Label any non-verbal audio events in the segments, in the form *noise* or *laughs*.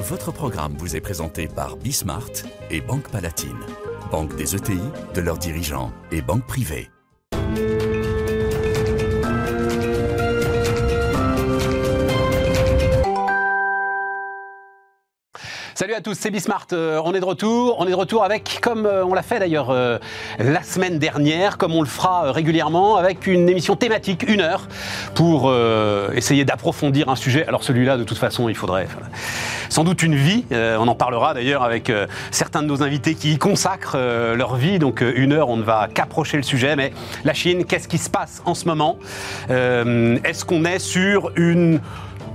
Votre programme vous est présenté par Bismart et Banque Palatine, banque des ETI, de leurs dirigeants et banque privée. Salut à tous, c'est Bismart. Euh, on est de retour. On est de retour avec, comme euh, on l'a fait d'ailleurs euh, la semaine dernière, comme on le fera régulièrement, avec une émission thématique, une heure, pour essayer d'approfondir un sujet. Alors celui-là, de toute façon, il faudrait sans doute une vie. on en parlera d'ailleurs avec certains de nos invités qui y consacrent leur vie. Donc une heure, on ne va qu'approcher le sujet. Mais la Chine, qu'est-ce qui se passe en ce moment? Est-ce qu'on est sur une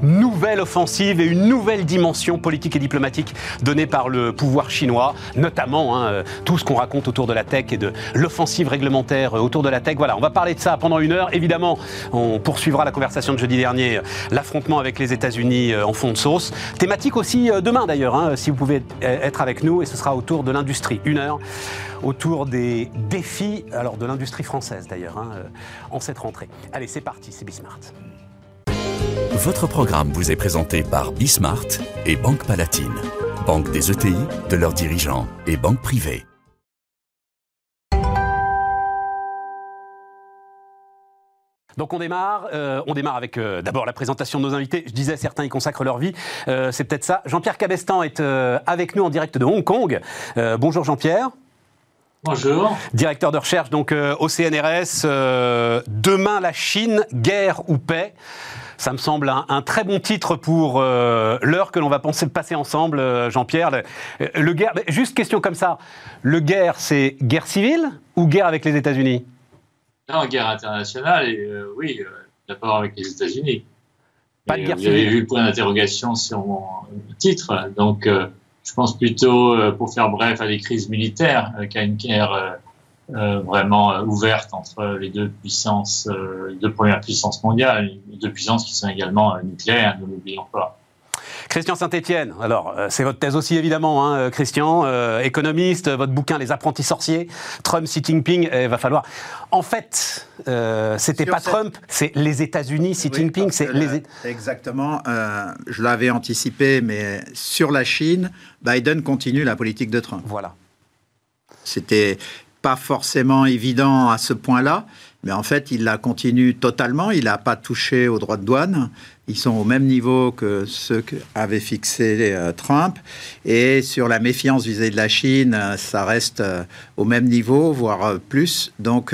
nouvelle offensive et une nouvelle dimension politique et diplomatique donnée par le pouvoir chinois, notamment hein, tout ce qu'on raconte autour de la tech et de l'offensive réglementaire autour de la tech. Voilà, on va parler de ça pendant une heure. Évidemment, on poursuivra la conversation de jeudi dernier, l'affrontement avec les États-Unis euh, en fond de sauce. Thématique aussi euh, demain d'ailleurs, hein, si vous pouvez être avec nous, et ce sera autour de l'industrie. Une heure autour des défis, alors de l'industrie française d'ailleurs, hein, euh, en cette rentrée. Allez, c'est parti, c'est Bismart. Votre programme vous est présenté par Bismart et Banque Palatine, banque des ETI, de leurs dirigeants et banque privée. Donc on démarre, euh, on démarre avec euh, d'abord la présentation de nos invités. Je disais, certains y consacrent leur vie. Euh, c'est peut-être ça. Jean-Pierre Cabestan est avec nous en direct de Hong Kong. bonjour Jean-Pierre. Bonjour. Directeur de recherche donc au CNRS. demain la Chine, guerre ou paix? Ça me semble un, très bon titre pour euh, l'heure que l'on va penser, passer ensemble, euh, Jean-Pierre. Le, guerre, juste question comme ça. Le guerre, c'est guerre civile ou guerre avec les États-Unis? Non, guerre internationale, et, euh, oui, d'abord avec les États-Unis. Pas de guerre civile. Vous avez vu le point d'interrogation sur mon titre. Donc, je pense plutôt, pour faire bref, à des crises militaires qu'à une guerre euh, vraiment euh, ouverte entre les deux puissances, euh, les deux premières puissances mondiales, les deux puissances qui sont également nucléaires, ne l'oublions pas. Christian Saint-Etienne, alors c'est votre thèse aussi évidemment, hein, Christian, économiste, votre bouquin Les apprentis sorciers, Trump, Xi Jinping, il va falloir. En fait, c'était pas Trump, c'est les États-Unis, Xi Jinping, c'est les. Exactement, je l'avais anticipé, mais sur la Chine, Biden continue la politique de Trump. Voilà. C'était pas forcément évident à ce point-là, mais en fait, il la continue totalement. Il n'a pas touché aux droits de douane. Ils sont au même niveau que ceux qu'avait fixé euh, Trump. Et sur la méfiance vis-à-vis de la Chine, euh, ça reste euh, au même niveau, voire plus. Donc,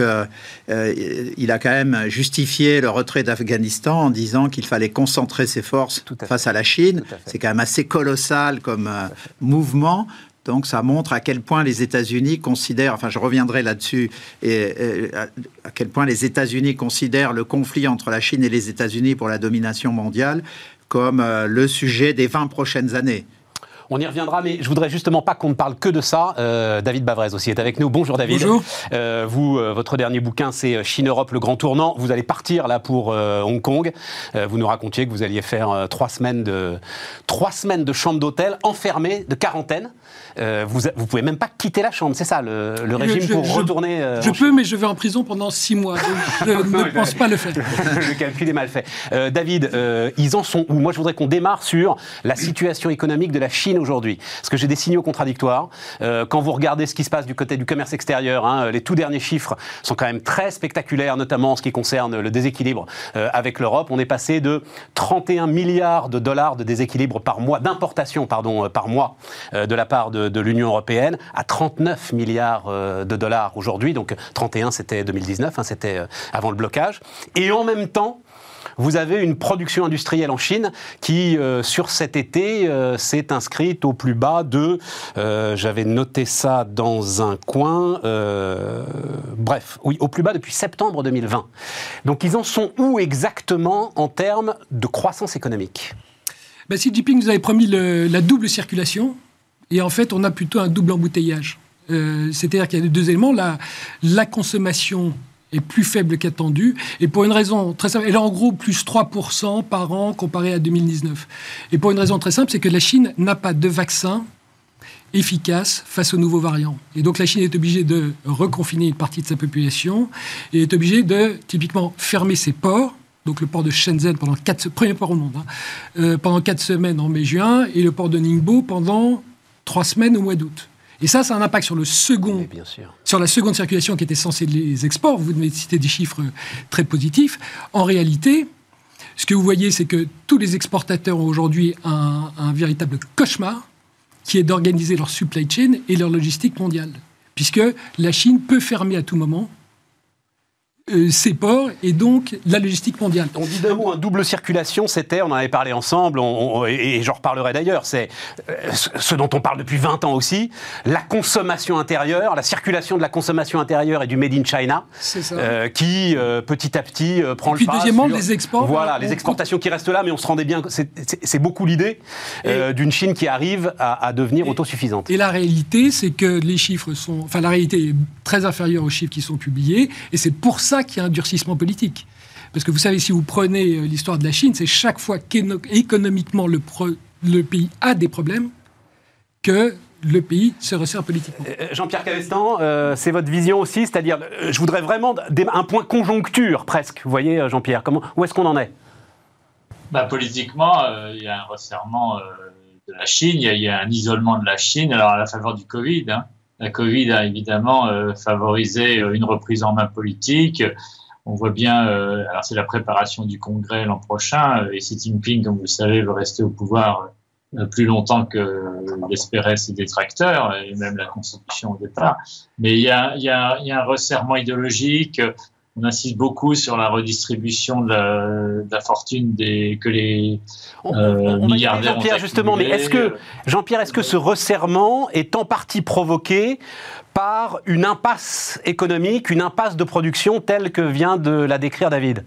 il a quand même justifié le retrait d'Afghanistan en disant qu'il fallait concentrer ses forces face à la Chine. C'est quand même assez colossal comme mouvement. Donc ça montre à quel point les États-Unis considèrent, enfin je reviendrai là-dessus, et, à quel point les États-Unis considèrent le conflit entre la Chine et les États-Unis pour la domination mondiale comme euh, le sujet des 20 prochaines années. On y reviendra, mais je voudrais justement pas qu'on ne parle que de ça. Euh, David Bavrez aussi est avec nous. Bonjour David. Bonjour. Euh, vous, votre dernier bouquin, c'est Chine-Europe, le grand tournant. Vous allez partir là pour Hong Kong. vous nous racontiez que vous alliez faire trois semaines de trois semaines de chambre d'hôtel enfermée, de quarantaine. Euh, vous ne pouvez même pas quitter la chambre, c'est ça le, régime pour retourner euh, Je peux, mais je vais en prison pendant six mois. je *laughs* ne pense pas le faire. *laughs* le calcul est mal fait. Euh, David, ils en sont où? Moi, je voudrais qu'on démarre sur la situation économique de la Chine aujourd'hui. Parce que j'ai des signaux contradictoires. quand vous regardez ce qui se passe du côté du commerce extérieur, hein, les tout derniers chiffres sont quand même très spectaculaires, notamment en ce qui concerne le déséquilibre avec l'Europe. On est passé de 31 milliards de dollars de déséquilibre par mois, d'importation, pardon, par mois, de la part de de, l'Union européenne à 39 milliards euh, de dollars aujourd'hui. Donc 31, c'était 2019, hein, c'était euh, avant le blocage. Et en même temps, vous avez une production industrielle en Chine qui, euh, sur cet été, s'est inscrite au plus bas de, j'avais noté ça dans un coin, bref, oui, au plus bas depuis septembre 2020. Donc ils en sont où exactement en termes de croissance économique? Ben, Xi Jinping nous avait promis la double circulation, et en fait, on a plutôt un double embouteillage. Euh, c'est-à-dire qu'il y a deux éléments. La, consommation est plus faible qu'attendu, et pour une raison très simple, elle est en gros plus 3% par an comparé à 2019. Et pour une raison très simple, c'est que la Chine n'a pas de vaccin efficace face aux nouveaux variants. Et donc la Chine est obligée de reconfiner une partie de sa population et est obligée de typiquement fermer ses ports donc le port de Shenzhen pendant quatre, premier port au monde, hein, euh, pendant quatre semaines en mai-juin, et le port de Ningbo pendant trois semaines au mois d'août. Et ça, ça a un impact sur le second, bien sûr. sur la seconde circulation qui était censée les exports. Vous venez de citer des chiffres très positifs. En réalité, ce que vous voyez, c'est que tous les exportateurs ont aujourd'hui un, un véritable cauchemar qui est d'organiser leur supply chain et leur logistique mondiale. Puisque la Chine peut fermer à tout moment euh, ses ports et donc la logistique mondiale. On dit d'un mot, un double circulation, c'était, on en avait parlé ensemble, on- on- et, et j'en reparlerai d'ailleurs, c'est euh, ce dont on parle depuis 20 ans aussi, la consommation intérieure, la circulation de la consommation intérieure et du Made in China, euh, qui euh, petit à petit prend Et puis, le pas. deuxièmement, sur- les exports, Voilà, on- les exportations qui restent là, mais on se rendait bien, c'est- beaucoup l'idée d'une Chine qui arrive à, à devenir Et- autosuffisante. Et la réalité, c'est que les chiffres sont. Enfin, la réalité est très inférieure aux chiffres qui sont publiés, et c'est pour ça qu'il y a un durcissement politique. Parce que vous savez, si vous prenez euh, l'histoire de la Chine, c'est chaque fois qu'économiquement le, pays a des problèmes que le pays se resserre politiquement. Euh, Jean-Pierre Cavestan, euh, c'est votre vision aussi, c'est-à-dire, euh, je voudrais vraiment un point conjoncture presque. Vous voyez, euh, Jean-Pierre, comment, où est-ce qu'on en est? Bah, politiquement, euh, il y a un resserrement euh, de la Chine, il y, a, il y a un isolement de la Chine, alors à la faveur du Covid. hein. La Covid a évidemment euh, favorisé euh, une reprise en main politique. On voit bien, euh, alors c'est la préparation du Congrès l'an prochain, et Xi Jinping, comme vous le savez, veut rester au pouvoir plus longtemps que l'espéraient ses détracteurs, et même la Constitution au départ. Mais il y a un resserrement idéologique. On insiste beaucoup sur la redistribution de la, de la fortune des, que les On, euh, on- milliardaires Jean-Pierre, justement, mais est-ce que. Jean-Pierre, est-ce que ce resserrement est en partie provoqué par une impasse économique, une impasse de production telle que vient de la décrire David?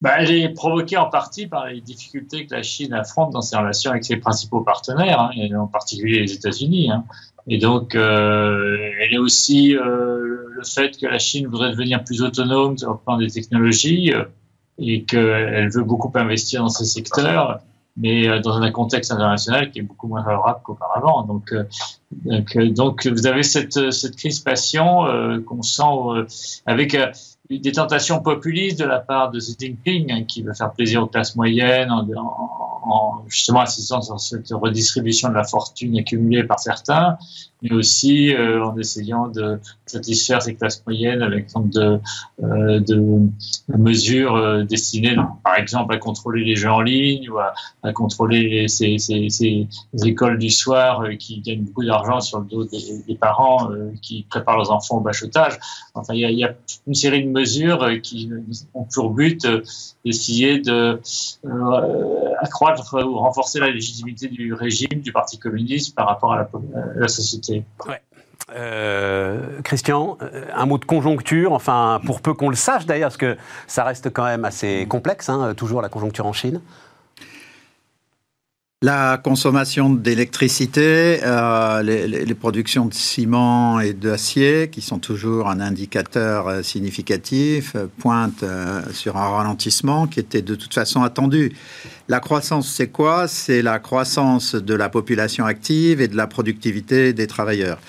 Bah, elle est provoquée en partie par les difficultés que la Chine affronte dans ses relations avec ses principaux partenaires, hein, et en particulier les États-Unis. hein. Et donc, euh, elle est aussi euh, le fait que la Chine voudrait devenir plus autonome sur le plan des technologies euh, et qu'elle veut beaucoup investir dans ces secteurs, mais dans un contexte international qui est beaucoup moins favorable qu'auparavant. Donc, euh, donc, donc, vous avez cette, cette crispation euh, qu'on sent avec des tentations populistes de la part de Xi Jinping, hein, qui veut faire plaisir aux classes moyennes, en, en- en justement insistant sur cette redistribution de la fortune accumulée par certains, mais aussi euh, en essayant de satisfaire ces classes moyennes avec tant de, euh, de mesures euh, destinées, par exemple, à contrôler les jeux en ligne ou à, à contrôler ces, écoles du soir qui gagnent beaucoup d'argent sur le dos des, parents qui préparent leurs enfants au bachotage. Enfin, il y y a une série de mesures qui ont pour but d'essayer de ou renforcer la légitimité du régime, du Parti communiste par rapport à la, la société. Euh, Christian, euh, un mot de conjoncture, enfin, pour peu qu'on le sache d'ailleurs, parce que ça reste quand même assez complexe, hein, toujours la conjoncture en Chine. La consommation d'électricité, euh, les, productions de ciment et d'acier, qui sont toujours un indicateur euh, significatif, euh, pointent sur un ralentissement qui était de toute façon attendu. La croissance, c'est quoi? C'est la croissance de la population active et de la productivité des travailleurs.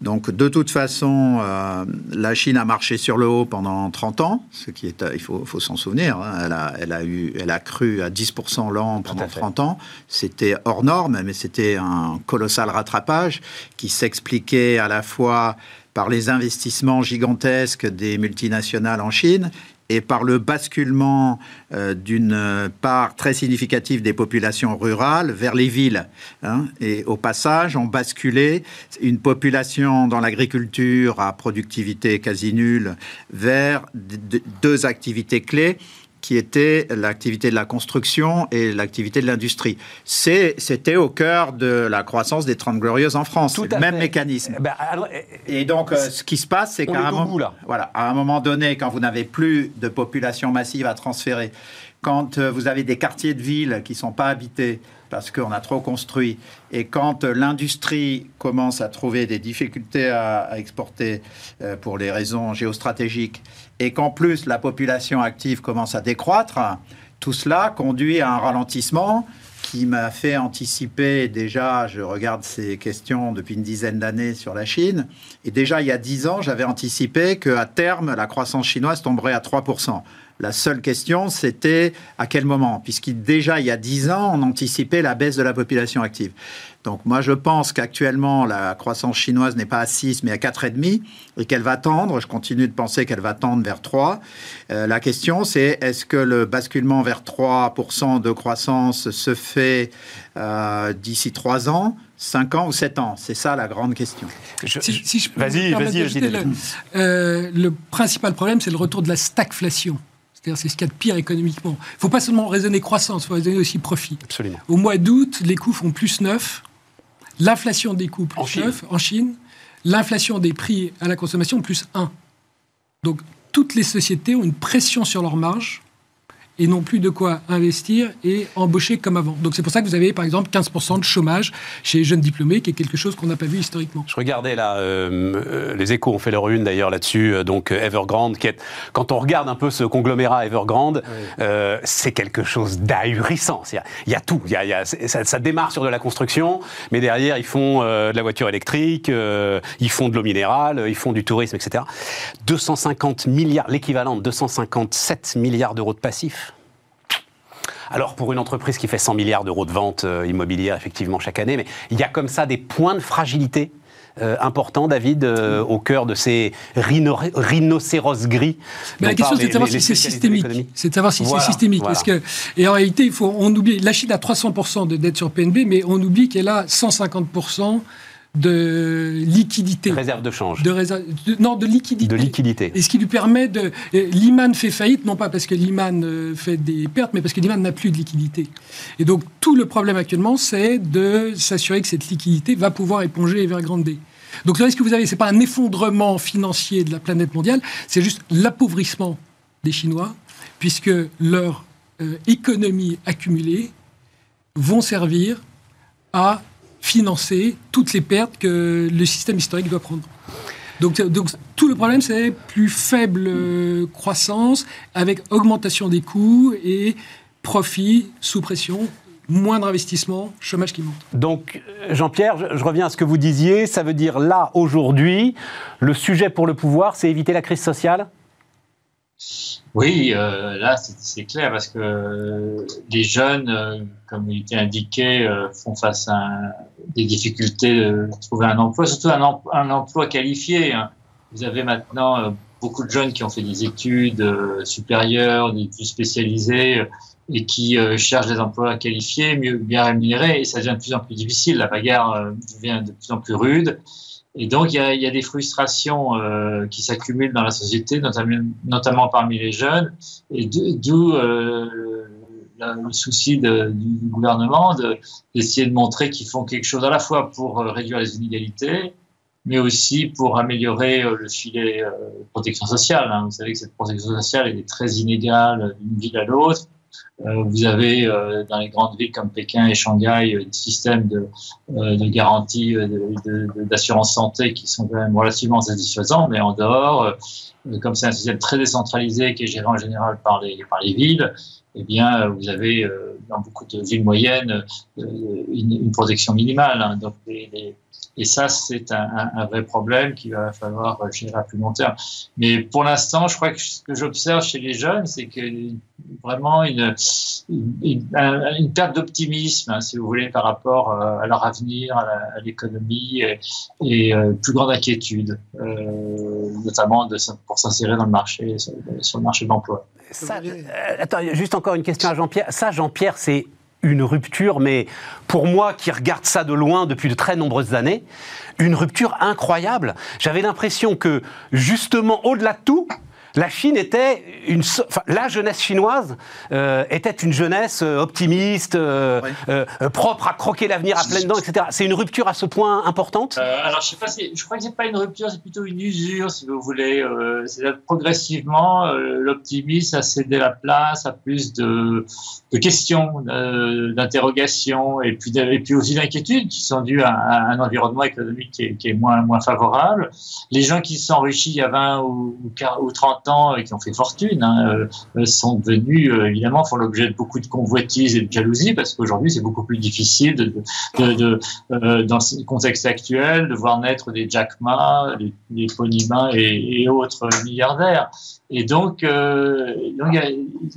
Donc, de toute façon, euh, la Chine a marché sur le haut pendant 30 ans, ce qui est, euh, il faut, faut s'en souvenir. hein. Elle, a, elle, a eu, elle a cru à 10% l'an pendant fait. 30 ans. C'était hors norme, mais c'était un colossal rattrapage qui s'expliquait à la fois par les investissements gigantesques des multinationales en Chine et par le basculement euh, d'une part très significative des populations rurales vers les villes. hein. Et au passage, on basculé une population dans l'agriculture à productivité quasi nulle vers deux activités clés qui étaient l'activité de la construction et l'activité de l'industrie. C'était au cœur de la croissance des Trente Glorieuses en France. Tout le même fait. mécanisme. Ben, alors, euh, Et donc, euh, ce qui se passe, c'est qu'à un, moment- voilà, à un moment donné, quand vous n'avez plus de population massive à transférer, quand euh, vous avez des quartiers de ville qui ne sont pas habités parce qu'on a trop construit, et quand euh, l'industrie commence à trouver des difficultés à, à exporter euh, pour les raisons géostratégiques, et qu'en plus la population active commence à décroître, tout cela conduit à un ralentissement qui m'a fait anticiper déjà, je regarde ces questions depuis une dizaine d'années sur la Chine, et déjà il y a dix ans, j'avais anticipé qu'à terme, la croissance chinoise tomberait à 3%. La seule question, c'était à quel moment, puisqu'il déjà il y a 10 ans, on anticipait la baisse de la population active. Donc moi, je pense qu'actuellement, la croissance chinoise n'est pas à 6, mais à 4,5, et qu'elle va tendre, je continue de penser qu'elle va tendre vers 3. Euh, la question, c'est est-ce que le basculement vers 3% de croissance se fait euh, d'ici 3 ans 5 ans ou 7 ans? C'est ça la grande question. vas-y, vas-y, le, euh, le principal problème, c'est le retour de la stagflation. C'est-à-dire, c'est ce qu'il y a de pire économiquement. Il ne faut pas seulement raisonner croissance, il faut raisonner aussi profit. Absolument. Au mois d'août, les coûts font plus 9, l'inflation des coûts plus en 9 en Chine, l'inflation des prix à la consommation plus 1. Donc, toutes les sociétés ont une pression sur leurs marges et non plus de quoi investir et embaucher comme avant. Donc c'est pour ça que vous avez par exemple 15% de chômage chez les jeunes diplômés, qui est quelque chose qu'on n'a pas vu historiquement. Je regardais là, euh, euh, les échos ont fait leur une d'ailleurs là-dessus, euh, donc Evergrande, qui est, quand on regarde un peu ce conglomérat Evergrande, c'est quelque chose d'ahurissant. Il y a tout, il y a, ça, ça, démarre sur de la construction, mais derrière ils font de la voiture électrique, ils font de l'eau minérale, ils font du tourisme, etc. 250 milliards, l'équivalent de 257 milliards d'euros de passifs alors pour une entreprise qui fait 100 milliards d'euros de ventes euh, immobilières effectivement chaque année, mais il y a comme ça des points de fragilité euh, importants, David, euh, au cœur de ces rhinocéros gris. Mais la question, c'est de savoir si c'est systémique. C'est de savoir si c'est systémique. que, et en réalité, il faut, on oublie, la Chine a 300% de dette sur PNB, mais on oublie qu'elle a 150% de liquidité. Réserve de change. De non, de liquidité. De liquidité. Et ce qui lui permet de. L'Iman fait faillite, non pas parce que l'Iman euh, fait des pertes, mais parce que l'Iman n'a plus de liquidité. Et donc, tout le problème actuellement, c'est de s'assurer que cette liquidité va pouvoir éponger Evergrande. Donc, le risque que vous avez, ce n'est pas un effondrement financier de la planète mondiale, c'est juste l'appauvrissement des Chinois, puisque leur euh, économie accumulée vont servir à financer toutes les pertes que le système historique doit prendre. Donc, donc tout le problème, c'est plus faible euh, croissance avec augmentation des coûts et profit sous pression moindre investissement, chômage qui monte. Donc, Jean-Pierre, je, reviens à ce que vous disiez. Ça veut dire là, aujourd'hui, le sujet pour le pouvoir, c'est éviter la crise sociale? Oui, euh, là c'est clair parce que les jeunes, euh, comme il était indiqué, euh, font face à des difficultés de trouver un emploi, surtout un, un emploi qualifié. Hein. Vous avez maintenant beaucoup de jeunes qui ont fait des études supérieures, des études spécialisées et qui cherchent des emplois qualifiés, mieux bien rémunérés, et ça devient de plus en plus difficile. La bagarre devient de plus en plus rude. Et donc, il y a, il y a des frustrations euh, qui s'accumulent dans la société, notamment, notamment parmi les jeunes, et d'où euh, le souci du gouvernement d'essayer de, montrer qu'ils font quelque chose à la fois pour euh, réduire les inégalités, mais aussi pour améliorer euh, le filet de protection sociale. Hein. Vous savez que cette protection sociale est très inégale d'une ville à l'autre. Euh, vous avez euh, dans les grandes villes comme Pékin et Shanghai euh, des systèmes de, de garantie d'assurance santé qui sont quand même relativement satisfaisants, mais en dehors, comme c'est un système très décentralisé qui est géré en général par les, par les villes, eh bien, vous avez dans beaucoup de villes moyennes une, protection minimale. Hein. Et ça, c'est un, vrai problème qu'il va falloir gérer à plus long terme. Mais pour l'instant, je crois que ce que j'observe chez les jeunes, c'est que vraiment une, une, perte d'optimisme, hein, si vous voulez, par rapport euh, à leur avenir, à l'économie, et, et euh, plus grande inquiétude, euh, notamment pour s'insérer dans le marché, sur, le marché de l'emploi. attends, juste encore une question à Jean-Pierre. Ça, Jean-Pierre, c'est une rupture, mais pour moi qui regarde ça de loin depuis de très nombreuses années, une rupture incroyable. J'avais l'impression que, justement, au-delà de tout, la Chine était une, enfin, la jeunesse chinoise euh, était une jeunesse euh, optimiste, euh, propre à croquer l'avenir à pleines dents, etc. C'est une rupture à ce point importante? alors je sais pas, je crois que c'est pas une rupture, c'est plutôt une usure, si vous voulez. c'est progressivement l'optimisme a cédé la place à plus de, de questions, d'interrogations et puis et puis aussi d'inquiétudes qui sont dues à, un environnement économique qui est, qui est, moins moins favorable. Les gens qui s'enrichissent il y a 20 ou, ou 30 et qui ont fait fortune hein, sont devenus, évidemment, font l'objet de beaucoup de convoitises et de jalousie parce qu'aujourd'hui, c'est beaucoup plus difficile de, dans ce contexte actuel de voir naître des Jack Ma, des, des et, et autres milliardaires. Et donc, euh, donc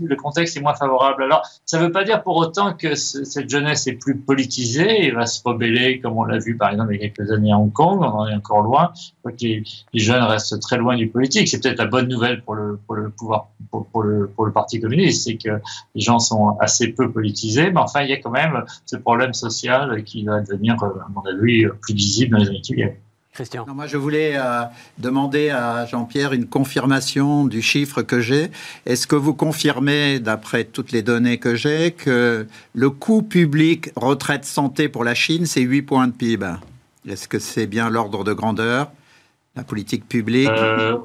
le contexte est moins favorable. Alors, ça ne veut pas dire pour autant que cette jeunesse est plus politisée et va se rebeller, comme on l'a vu par exemple il y a quelques années à Hong Kong. On en est encore loin. Les, jeunes restent très loin du politique. C'est peut-être la bonne nouvelle pour le, pour le pouvoir, pour, le, pour le Parti communiste, c'est que les gens sont assez peu politisés. Mais enfin, il y a quand même ce problème social qui va devenir, à mon avis, plus visible dans les années qui viennent. Christian. moi, je voulais euh, demander à Jean-Pierre une confirmation du chiffre que j'ai. Est-ce que vous confirmez, d'après toutes les données que j'ai, que le coût public retraite santé pour la Chine, c'est 8 points de PIB Est-ce que c'est bien l'ordre de grandeur, la politique publique? Euh,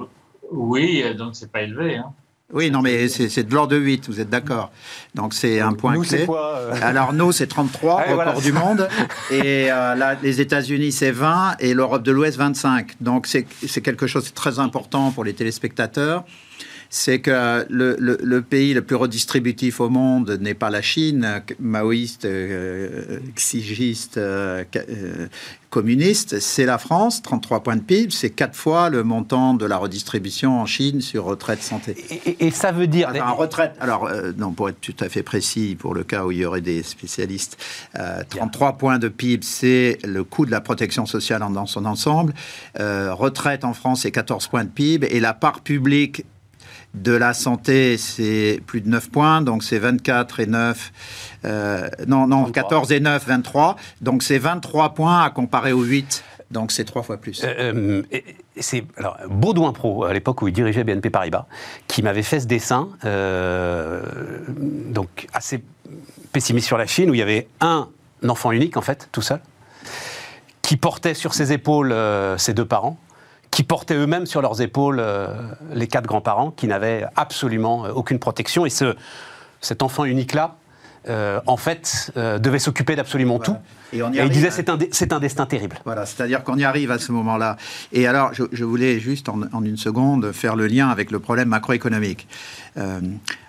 Oui, donc c'est pas élevé. Hein. Oui, non, mais c'est de l'ordre de 8, vous êtes d'accord. Donc c'est un point clé. Euh *laughs* Alors nous, c'est 33, record du monde. *laughs* Et euh, là, les États-Unis, c'est 20 et l'Europe de l'Ouest, 25. Donc c'est quelque chose de très important pour les téléspectateurs c'est que le, pays le plus redistributif au monde n'est pas la Chine, maoïste, euh, euh, euh, communiste, c'est la France, 33 points de PIB, c'est quatre fois le montant de la redistribution en Chine sur retraite santé. Et, ça veut dire... en retraite, alors, non, pour être tout à fait précis, pour le cas où il y aurait des spécialistes, 33 points de PIB, c'est le coût de la protection sociale dans son ensemble. retraite en France, c'est 14 points de PIB, et la part publique de la santé, c'est plus de 9 points, donc c'est 24 et 9. Euh, non, non, 14 et 9, 23. Donc c'est 23 points à comparer aux 8. Donc c'est trois fois plus. Euh, euh, c'est alors Baudouin Pro à l'époque où il dirigeait BNP Paribas, qui m'avait fait ce dessin, donc assez pessimiste sur la Chine, où il y avait un enfant unique en fait, tout seul, qui portait sur ses épaules ses deux parents, qui portaient eux-mêmes sur leurs épaules euh, les quatre grands-parents, qui n'avaient absolument euh, aucune protection. Et ce, cet enfant unique-là, euh, en fait, devait s'occuper d'absolument tout. Et, on il disait c'est un, c'est un destin terrible. Voilà, c'est-à-dire qu'on y arrive à ce moment-là. Et alors, je, voulais juste en, en, une seconde faire le lien avec le problème macroéconomique.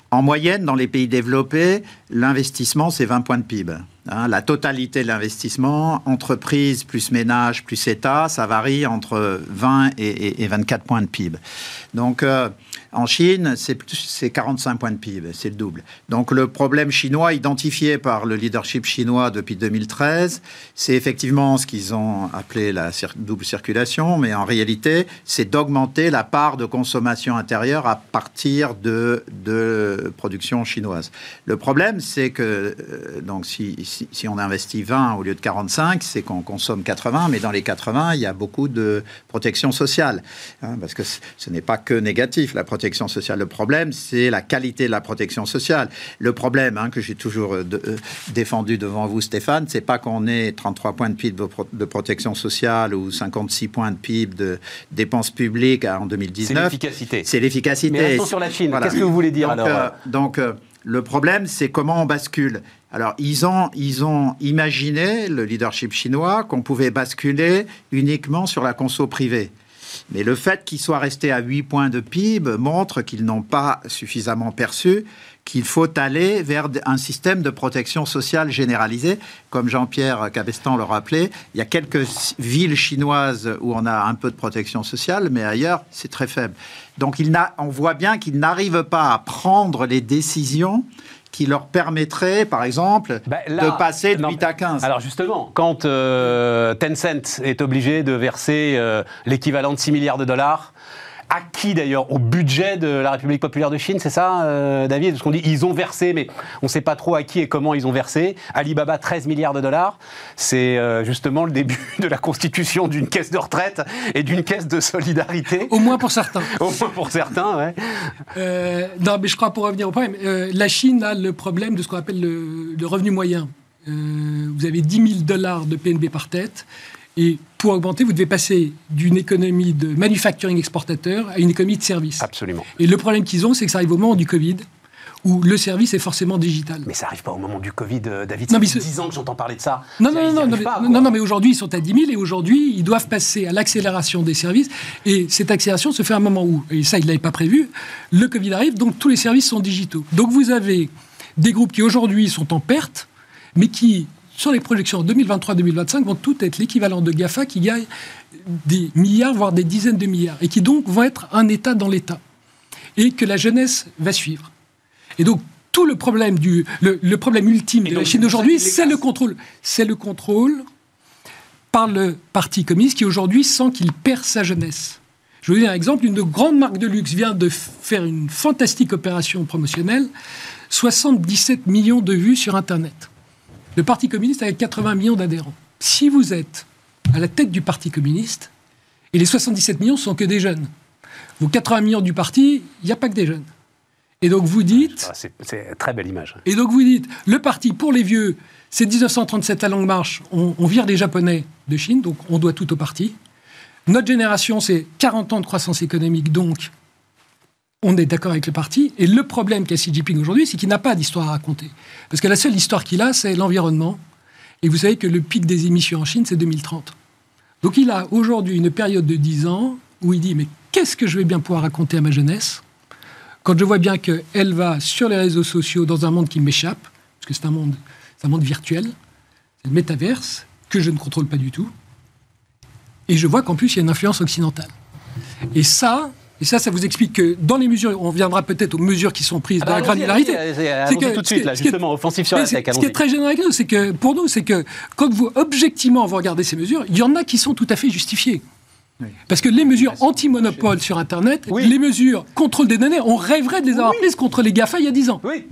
En moyenne, dans les pays développés, l'investissement, c'est 20 points de PIB. Hein. la totalité de l'investissement, entreprise plus ménage plus État, ça varie entre 20 et, 24 points de PIB. Donc, euh, en Chine, c'est 45 points de PIB, c'est le double. Donc le problème chinois identifié par le leadership chinois depuis 2013, c'est effectivement ce qu'ils ont appelé la double circulation, mais en réalité, c'est d'augmenter la part de consommation intérieure à partir de, production chinoise. Le problème, c'est que euh, donc si, on investit 20 au lieu de 45, c'est qu'on consomme 80, mais dans les 80, il y a beaucoup de protection sociale, hein, parce que ce n'est pas que négatif la sociale. Le problème, c'est la qualité de la protection sociale. Le problème hein, que j'ai toujours euh, euh, défendu devant vous, Stéphane, c'est pas qu'on ait 33 points de PIB de, protection sociale ou 56 points de PIB de dépenses publiques en 2019. C'est l'efficacité. C'est l'efficacité. Mais sur la Chine. Qu'est-ce que vous voulez dire donc, alors Donc, euh, le problème, c'est comment on bascule. Alors, ils ont, ils ont imaginé, le leadership chinois, qu'on pouvait basculer uniquement sur la conso privée. Mais le fait qu'ils soient restés à 8 points de PIB montre qu'ils n'ont pas suffisamment perçu qu'il faut aller vers un système de protection sociale généralisé. Comme Jean-Pierre Cabestan le rappelait, il y a quelques villes chinoises où on a un peu de protection sociale, mais ailleurs, c'est très faible. Donc on voit bien qu'ils n'arrivent pas à prendre les décisions qui leur permettrait, par exemple, bah, de passer de 8 à 15. Alors justement, quand euh, Tencent est obligé de verser euh, l'équivalent de 6 milliards de dollars acquis d'ailleurs au budget de la République populaire de Chine, c'est ça, euh, David? Parce qu'on dit ils ont versé, mais on ne sait pas trop à qui et comment ils ont versé. Alibaba, 13 milliards de dollars. C'est euh, justement le début *laughs* de la constitution d'une caisse de retraite et d'une caisse de solidarité. Au moins pour certains. *laughs* au moins pour certains, ouais. Euh, non, mais je crois pour revenir au problème, la Chine a le problème de ce qu'on appelle le, le, revenu moyen. vous avez 10 000 dollars de PNB par tête. Et pour augmenter, vous devez passer d'une économie de manufacturing exportateur à une économie de services. Absolument. Et le problème qu'ils ont, c'est que ça arrive au moment du Covid, où le service est forcément digital. Mais ça arrive pas au moment du Covid, euh, David. Non, Ça fait c'est- 10 ans que j'entends parler de ça. Non, non, non, non, mais, non, mais aujourd'hui, ils sont à 10 000 et aujourd'hui, ils doivent passer à l'accélération des services. Et cette accélération se fait à un moment où, et ça, ils ne l'avaient pas prévu, le Covid arrive, donc tous les services sont digitaux. Donc vous avez des groupes qui aujourd'hui sont en perte, mais qui, sur les projections 2023-2025, vont toutes être l'équivalent de GAFA qui gagnent des milliards, voire des dizaines de milliards, et qui donc vont être un État dans l'État. Et que la jeunesse va suivre. Et donc, tout le problème, du, le, le problème ultime Et de la Chine les c'est le contrôle. C'est le contrôle par le Parti communiste qui aujourd'hui sent qu'il perd sa jeunesse. Je vais vous donner un exemple. Une de grandes marques de luxe vient de faire une fantastique opération promotionnelle. 77 millions de vues sur Internet. Le Parti communiste a 80 millions d'adhérents. Si vous êtes à la tête du Parti communiste, et les 77 millions sont que des jeunes, vos 80 millions du parti, il n'y a pas que des jeunes. Et donc vous dites, Ah, C'est très belle image. et donc vous dites, le parti pour les vieux, c'est 1937 à longue marche, on, on vire les Japonais de Chine, donc on doit tout au parti. Notre génération, c'est 40 ans de croissance économique, donc on est d'accord avec le parti. Et le problème qu'a Xi Jinping aujourd'hui, c'est qu'il n'a pas d'histoire à raconter. Parce que la seule histoire qu'il a, c'est l'environnement. Et vous savez que le pic des émissions en Chine, c'est 2030. Donc il a aujourd'hui une période de 10 ans où il dit, mais qu'est-ce que je vais bien pouvoir raconter à ma jeunesse quand je vois bien qu'elle va sur les réseaux sociaux dans un monde qui m'échappe, parce que c'est un monde, un monde virtuel, c'est le métaverse, que je ne contrôle pas du tout, et je vois qu'en plus, il y a une influence occidentale. Et ça, et ça, ça vous explique que dans les mesures, on viendra peut-être aux mesures qui sont prises Ah dans bah, la granularité. C'est que- tout de ce suite, là, justement, offensif sur la tech. Ce qui est très gênant avec nous, c'est que pour nous, c'est que quand vous objectivement vous regardez ces mesures, il y en a qui sont tout à fait justifiées. Parce que les mesures anti-monopole sur Internet, Oui. les mesures contrôle des données, on rêverait de les avoir prises contre les GAFA il y a 10 ans. Oui.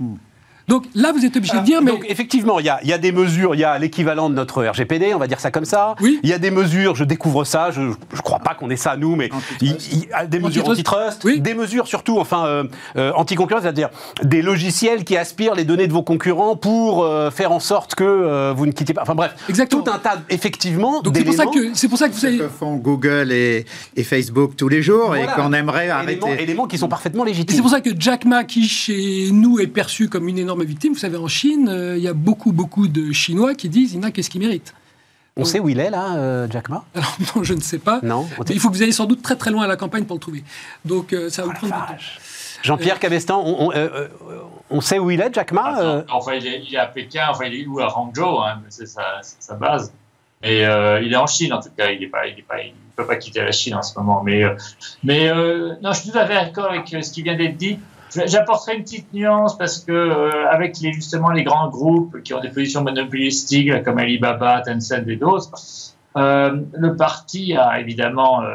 Donc là, vous êtes obligé de dire, mais Donc effectivement, il y a, il y a des mesures, il y a l'équivalent de notre RGPD, on va dire ça comme ça. Oui. Il y a des mesures, je découvre ça, je ne crois pas qu'on ait ça nous, mais il, y a des mesures Antitrust. Oui. des mesures surtout, enfin euh, euh, anti-concurrence, c'est-à-dire des logiciels qui aspirent les données de vos concurrents pour euh, faire en sorte que euh, vous ne quittez pas. Enfin bref, Exactement. tout un tas effectivement donc c'est pour ça que c'est pour ça que vous Ce savez. que font Google et, et Facebook tous les jours Voilà. et qu'on aimerait éléments, arrêter. éléments qui sont parfaitement Et légitimes. c'est pour ça que Jack Ma, qui chez nous est perçu comme une énorme victime, vous savez, en Chine, euh, il y a beaucoup, beaucoup de Chinois qui disent il n'a qu'est-ce qu'il mérite. On sait où il est là, euh, Jack Ma Alors *laughs* non, je ne sais pas. Non Mais il faut que vous ayez sans doute très très loin à la campagne pour le trouver. Donc euh, ça va vous prendre du temps. Vache. Jean-Pierre Cabestan, on, on, on sait où il est, Jack Ma euh, Enfin, il est, il est à Pékin, enfin, il est où à Hangzhou, hein, c'est sa, base. Et euh, il est en Chine, en tout cas. Il ne pas, il est pas, il peut pas quitter la Chine en ce moment. Mais, euh, mais euh, non, je suis tout à fait d'accord avec ce qui vient d'être dit. J'apporterai une petite nuance parce que euh, avec les, justement les grands groupes qui ont des positions monopolistiques comme Alibaba, Tencent et d'autres, euh, le parti a évidemment euh,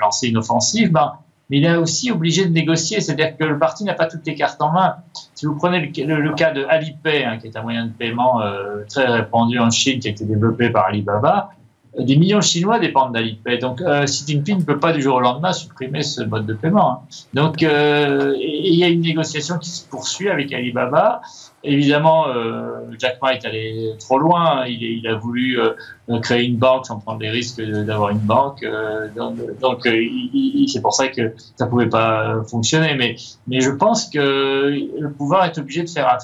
lancé une offensive. Ben, mais il est aussi obligé de négocier, c'est-à-dire que le parti n'a pas toutes les cartes en main. Si vous prenez le, cas de Alipay, hein, qui est un moyen de paiement euh, très répandu en Chine, qui a été développé par Alibaba, des millions de Chinois dépendent d'Alipay. Donc euh, Xi Jinping ne peut pas du jour au lendemain supprimer ce mode de paiement. hein. Donc euh, il y a une négociation qui se poursuit avec Alibaba. Évidemment, euh, Jack Ma est allé trop loin. Il, est- il a voulu euh, euh, créer une banque sans prendre les risques d'avoir une banque. euh, donc euh, c'est pour ça que ça pouvait pas euh, fonctionner. Mais, je pense que le pouvoir est obligé de faire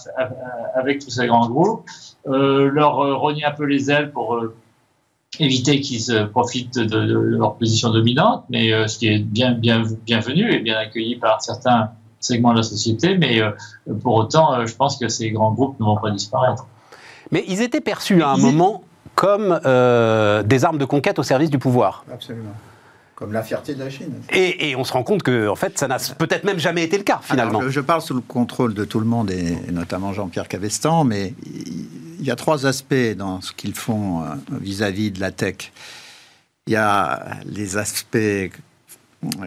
avec tous ces grands groupes, euh, leur euh, rogner un peu les ailes pour euh, éviter qu'ils se profitent de, de leur position dominante, mais euh, ce qui est bien, bien, bienvenu et bien accueilli par certains segments de la société. Mais euh, pour autant, euh, je pense que ces grands groupes ne vont pas disparaître. Mais ils étaient perçus à un ils- moment comme euh, des armes de conquête au service du pouvoir. Absolument. Comme la fierté de la Chine. Et, et on se rend compte que, en fait, ça n'a peut-être même jamais été le cas, finalement. Alors, je, je parle sous le contrôle de tout le monde et, et notamment Jean-Pierre Cavestan, mais il, y a trois aspects dans ce qu'ils font euh, vis-à-vis de la tech. Il y a les aspects euh,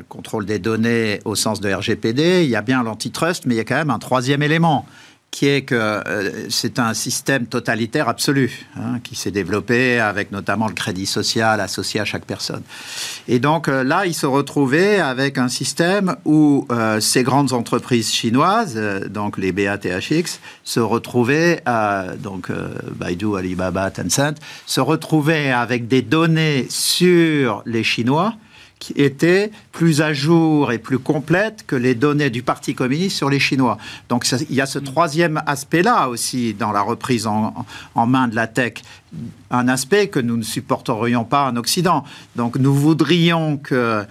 contrôle des données au sens de RGPD, il y a bien l'antitrust, mais il y a quand même un troisième élément qui est que euh, c'est un système totalitaire absolu, hein, qui s'est développé avec notamment le crédit social associé à chaque personne. Et donc euh, là, ils se retrouvaient avec un système où euh, ces grandes entreprises chinoises, donc les BATHX, se retrouvaient, donc Baidu, Alibaba, Tencent, se retrouvaient avec des données sur les Chinois qui étaient plus à jour et plus complètes que les données du Parti communiste sur les Chinois. Donc il y a ce troisième aspect-là aussi dans la reprise en, en main de la tech un aspect que nous ne supporterions pas en Occident. Donc nous voudrions que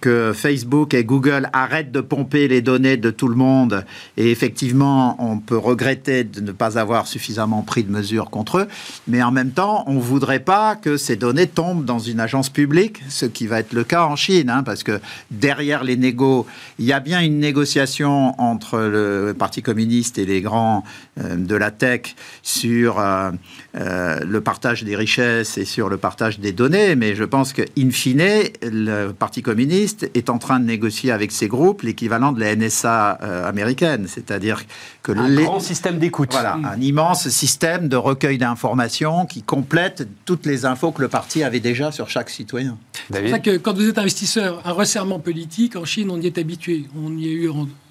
que Facebook et Google arrêtent de pomper les données de tout le monde. Et effectivement, on peut regretter de ne pas avoir suffisamment pris de mesures contre eux. Mais en même temps, on ne voudrait pas que ces données tombent dans une agence publique, ce qui va être le cas en Chine, hein, parce que derrière les négos, il y a bien une négociation entre le Parti communiste et les grands de la tech sur euh, euh, le partage des richesses et sur le partage des données. Mais je pense que, in fine, le Parti communiste est en train de négocier avec ces groupes l'équivalent de la NSA euh, américaine, c'est-à-dire que un grand système d'écoute. Voilà, mm. un immense système de recueil d'informations qui complète toutes les infos que le parti avait déjà sur chaque citoyen. C'est pour ça que quand vous êtes investisseur, un resserrement politique en Chine, on y est habitué. On y a eu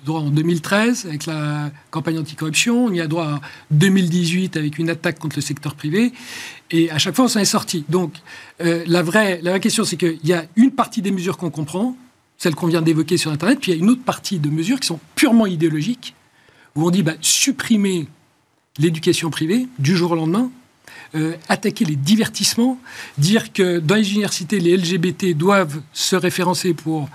droit en 2013 avec la campagne anticorruption, on y a droit en 2018 avec une attaque contre le secteur privé. Et à chaque fois, on s'en est sorti. Donc, euh, la, vraie, la vraie question, c'est qu'il y a une partie des mesures qu'on comprend, celle qu'on vient d'évoquer sur Internet, puis il y a une autre partie de mesures qui sont purement idéologiques, où on dit bah, supprimer l'éducation privée du jour au lendemain, euh, attaquer les divertissements, dire que dans les universités, les LGBT doivent se référencer pour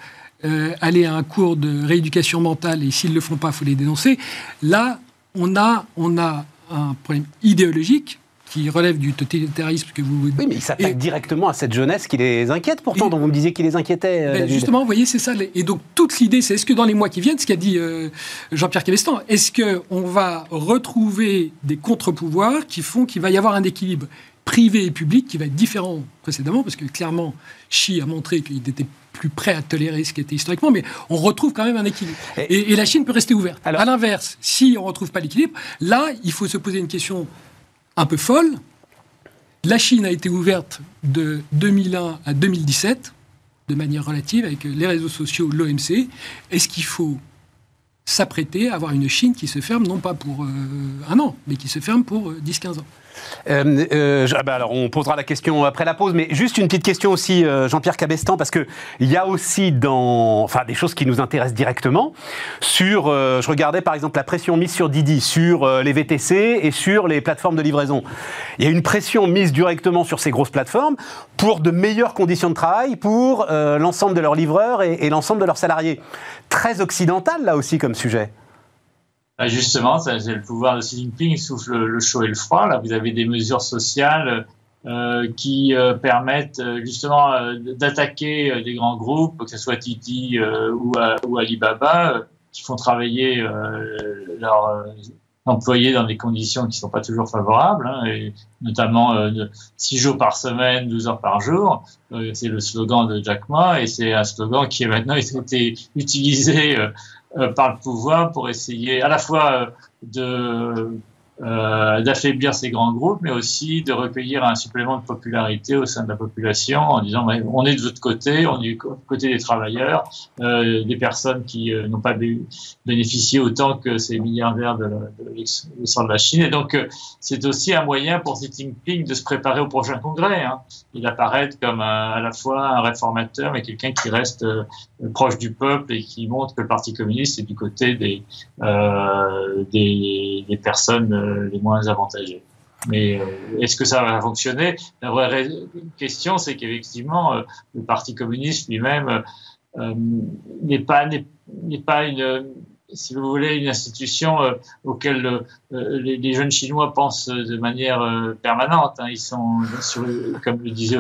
euh, aller à un cours de rééducation mentale, et s'ils ne le font pas, il faut les dénoncer. Là, on a, on a un problème idéologique qui relève du totalitarisme que vous... Oui, mais il s'attaque directement à cette jeunesse qui les inquiète pourtant, dont vous me disiez qu'il les inquiétait. Euh, ben, justement, vous voyez, c'est ça. Et donc, toute l'idée, c'est est-ce que dans les mois qui viennent, ce qu'a dit euh, Jean-Pierre Cabestan, est-ce qu'on va retrouver des contre-pouvoirs qui font qu'il va y avoir un équilibre privé et public qui va être différent précédemment, parce que clairement, Xi a montré qu'il était plus prêt à tolérer ce qui était historiquement, mais on retrouve quand même un équilibre. Et, la Chine peut rester ouverte. Alors, à l'inverse, si on ne retrouve pas l'équilibre, là, il faut se poser une question un peu folle. La Chine a été ouverte de 2001 à 2017, de manière relative, avec les réseaux sociaux, l'OMC. Est-ce qu'il faut s'apprêter à avoir une Chine qui se ferme, non pas pour euh, un an, mais qui se ferme pour 10-15 euh, ans? Euh, euh ah bah alors on posera la question après la pause, mais juste une petite question aussi, euh, Jean-Pierre Cabestan, parce que il y a aussi dans, enfin, des choses qui nous intéressent directement. Sur, je regardais par exemple la pression mise sur Didi, sur les VTC et sur les plateformes de livraison. Il y a une pression mise directement sur ces grosses plateformes pour de meilleures conditions de travail pour l'ensemble de leurs livreurs et l'ensemble de leurs salariés. Très occidental là aussi comme sujet. Bah, justement, c'est le pouvoir de Xi Jinping, il souffle le chaud et le froid. Là, vous avez des mesures sociales euh, qui euh, permettent euh, justement d'attaquer des grands groupes, que ce soit Titi ou, Alibaba, qui font travailler leurs employés dans des conditions qui ne sont pas toujours favorables, hein, et notamment euh, 6 jours par semaine, 12 heures par jour. c'est le slogan de Jack Ma et c'est un slogan qui est maintenant été utilisé par le pouvoir pour essayer à la fois euh, de euh, d'affaiblir ces grands groupes, mais aussi de recueillir un supplément de popularité au sein de la population en disant on est de votre côté, on est du côté des travailleurs, euh, des personnes qui euh, n'ont pas bénéficié autant que ces milliardaires de, de, de la Chine. Et donc euh, c'est aussi un moyen pour Xi Jinping de se préparer au prochain congrès. Hein. Il apparaît comme à la fois un réformateur, mais quelqu'un qui reste euh, proche du peuple et qui montre que le Parti communiste est du côté des, des, personnes euh, les moins avantagés. Mais euh, est-ce que ça va fonctionner? La vraie question, c'est qu'effectivement, euh, le Parti communiste lui-même n'est pas, n'est pas une, si vous voulez, une institution euh, auquel euh, les, jeunes Chinois pensent de manière euh, permanente. Hein. Ils sont, sur, comme le disait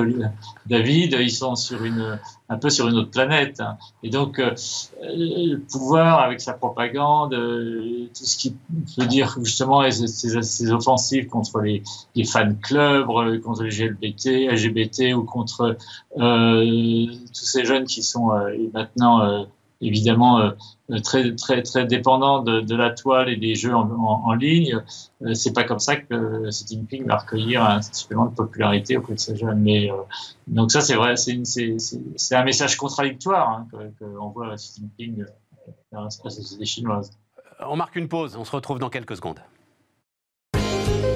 David, ils sont sur une, un peu sur une autre planète. Hein. Et donc, le pouvoir, avec sa propagande, tout ce qui veut dire justement ces, offensives contre les, les fan clubs, contre les LGBT, LGBT ou contre tous ces jeunes qui sont maintenant évidemment euh, très très très dépendant de, de, la toile et des jeux en, en, ligne. Euh, c'est pas comme ça que Xi Jinping va recueillir un supplément de popularité auprès de ces jeunes. Mais euh, donc ça c'est vrai, c'est c'est un message contradictoire hein, qu'on que voit Xi Jinping dans la société chinoise. On marque une pause, on se retrouve dans quelques secondes.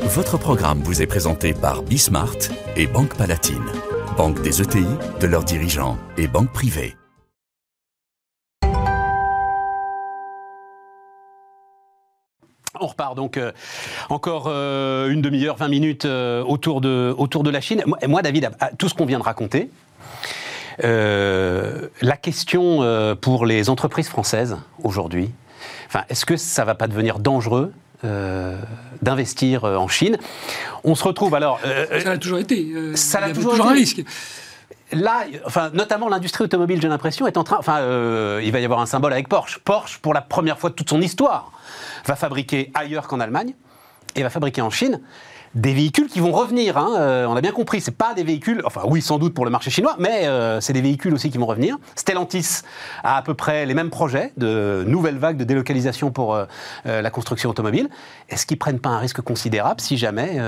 Votre programme vous est présenté par Bismart et Banque Palatine. banque des ETI, de leurs dirigeants et banque privée. On repart donc euh, encore euh, une demi-heure, 20 minutes euh, autour, de, autour de la Chine. Moi, moi, David, tout ce qu'on vient de raconter, la question pour les entreprises françaises aujourd'hui, enfin, est-ce que ça va pas devenir dangereux d'investir en Chine? On se retrouve alors. ça a toujours été. ça a toujours, toujours un risque là, enfin, notamment l'industrie automobile, j'ai l'impression, est en train. Enfin, il va y avoir un symbole avec Porsche. Porsche, pour la première fois de toute son histoire, va fabriquer ailleurs qu'en Allemagne et va fabriquer en Chine des véhicules qui vont revenir. Hein. Euh, on a bien compris, c'est pas des véhicules, enfin oui sans doute pour le marché chinois, mais euh, c'est des véhicules aussi qui vont revenir. Stellantis a à peu près les mêmes projets de nouvelles vagues de délocalisation pour euh, la construction automobile. Est-ce qu'ils prennent pas un risque considérable si jamais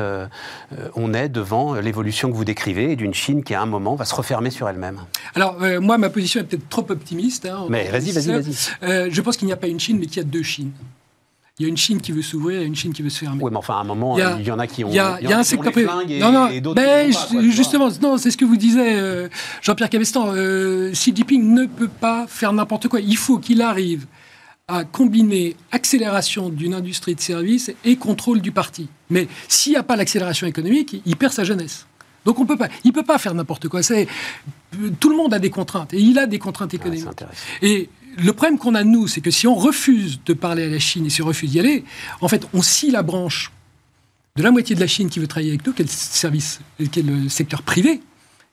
on est devant l'évolution que vous décrivez d'une Chine qui à un moment va se refermer sur elle-même? Alors moi ma position est peut-être trop optimiste. Hein, mais vas-y, vas-y, vas-y. je pense qu'il n'y a pas une Chine, mais qu'il y a deux Chines. Il y a une Chine qui veut s'ouvrir et une Chine qui veut se fermer. Oui, mais enfin, à un moment, il y, en a qui ont, il y a, il y a un secteur privé. Non, non, et ben, justement, non, c'est ce que vous disait euh, Jean-Pierre Cabestan. Euh, Xi Jinping ne peut pas faire n'importe quoi. Il faut qu'il arrive à combiner accélération d'une industrie de services et contrôle du parti. Mais s'il n'y a pas l'accélération économique, il perd sa jeunesse. Donc on peut pas, il peut pas faire n'importe quoi. C'est tout le monde a des contraintes et il a des contraintes économiques. et le problème qu'on a, nous, c'est que si on refuse de parler à la Chine et si on refuse d'y aller, en fait, on scie la branche de la moitié de la Chine qui veut travailler avec nous, qui est le, service, le secteur privé,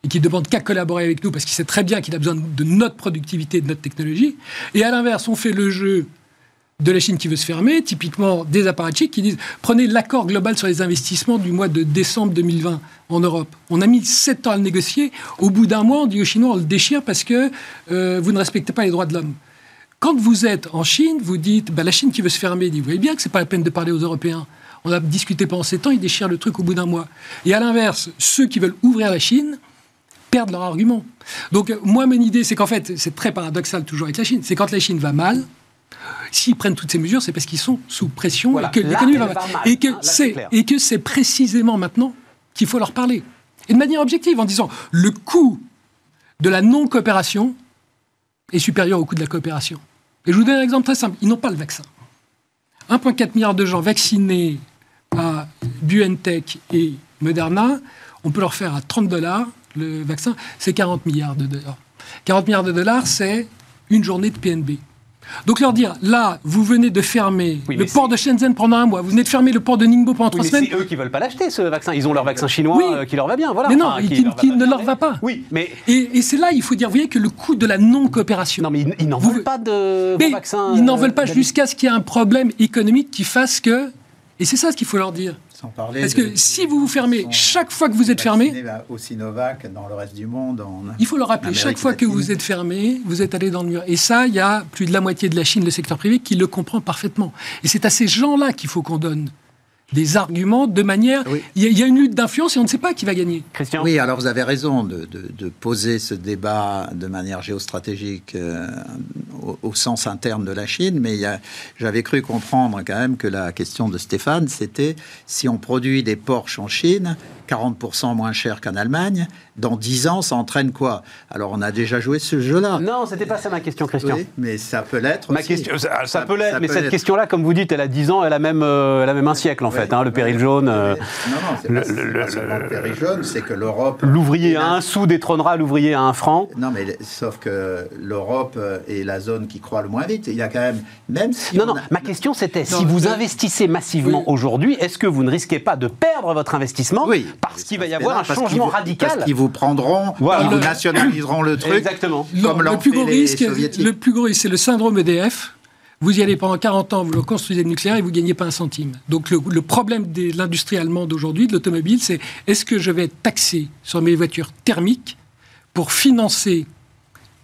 et qui ne demande qu'à collaborer avec nous parce qu'il sait très bien qu'il a besoin de notre productivité, de notre technologie. Et à l'inverse, on fait le jeu de la Chine qui veut se fermer, typiquement des apparatchiks qui disent prenez l'accord global sur les investissements du mois de décembre 2020 en Europe. On a mis sept ans à le négocier. Au bout d'un mois, on dit aux Chinois on le déchire parce que euh, vous ne respectez pas les droits de l'homme. Quand vous êtes en Chine, vous dites, bah, la Chine qui veut se fermer, dit, vous voyez bien que ce n'est pas la peine de parler aux Européens. On a discuté pendant sept ans, ils déchirent le truc au bout d'un mois. Et à l'inverse, ceux qui veulent ouvrir la Chine perdent leur argument. Donc moi, mon idée, c'est qu'en fait, c'est très paradoxal toujours avec la Chine, c'est quand la Chine va mal, s'ils prennent toutes ces mesures, c'est parce qu'ils sont sous pression et que l'économie va mal. Et que, c'est, et que c'est précisément maintenant qu'il faut leur parler. Et de manière objective, en disant le coût de la non-coopération est supérieur au coût de la coopération. Et je vous donne un exemple très simple. Ils n'ont pas le vaccin. 1,4 milliard de gens vaccinés à BioNTech et Moderna, on peut leur faire à 30 dollars le vaccin, c'est 40 milliards de dollars. 40 milliards de dollars, c'est une journée de PNB. Donc leur dire, là, vous venez de fermer le port de Shenzhen pendant un mois, vous venez de fermer le port de Ningbo pendant trois semaines. C'est eux qui veulent pas l'acheter ce vaccin. Ils ont leur vaccin chinois euh, qui leur va bien, voilà. Mais non, qui, ne leur va pas. Oui, mais et, c'est là, il faut dire, vous voyez que le coût de la non coopération. Non, mais ils, n'en veulent pas de vaccin. Ils n'en veulent pas euh, jusqu'à ce qu'il y ait un problème économique qui fasse que. Et c'est ça ce qu'il faut leur dire. Parce que si vous vous fermez chaque fois que vous êtes fermé. Au Sinovac, dans le reste du monde. il faut le rappeler, chaque fois que vous êtes fermé, vous êtes allé dans le mur. Et ça, il y a plus de la moitié de la Chine, le secteur privé, qui le comprend parfaitement. Et c'est à ces gens-là qu'il faut qu'on donne des arguments de manière. Il, y a, une lutte d'influence et on ne sait pas qui va gagner. Christian Oui, alors vous avez raison de, poser ce débat de manière géostratégique euh, au, sens interne de la Chine, mais j'avais cru comprendre quand même que la question de Stéphane, c'était si on produit des Porsche en Chine, 40% moins cher qu'en Allemagne, dans 10 ans, ça entraîne quoi? Alors, on a déjà joué ce jeu-là. Non, c'était pas ça ma question, Christian. Oui, mais ça peut l'être. Ma question, ça, peut l'être, mais cette question-là, comme vous dites, elle a 10 ans, elle a même, euh, elle a même un siècle en fait. Hein, le péril jaune. Euh, non, non, c'est pas, le, le, péril jaune, c'est que l'Europe. L'ouvrier à un sou détrônera l'ouvrier à un franc. Non, mais sauf que l'Europe est la zone qui croît le moins vite. Il y a quand même, même si. Non, non. Ma question, c'était si vous investissez massivement aujourd'hui, est-ce que vous ne risquez pas de perdre votre investissement Oui. Parce qu'il va y avoir un changement radical. Parce qu'ils vous prendront, ils vous nationaliseront le truc. Exactement. Comme le, plus gros risque, le plus gros risque, c'est le syndrome EDF. Vous y allez pendant 40 ans, vous construisez le nucléaire et vous ne gagnez pas un centime. Donc le, problème de l'industrie allemande aujourd'hui, de l'automobile, c'est est-ce que je vais être taxé sur mes voitures thermiques pour financer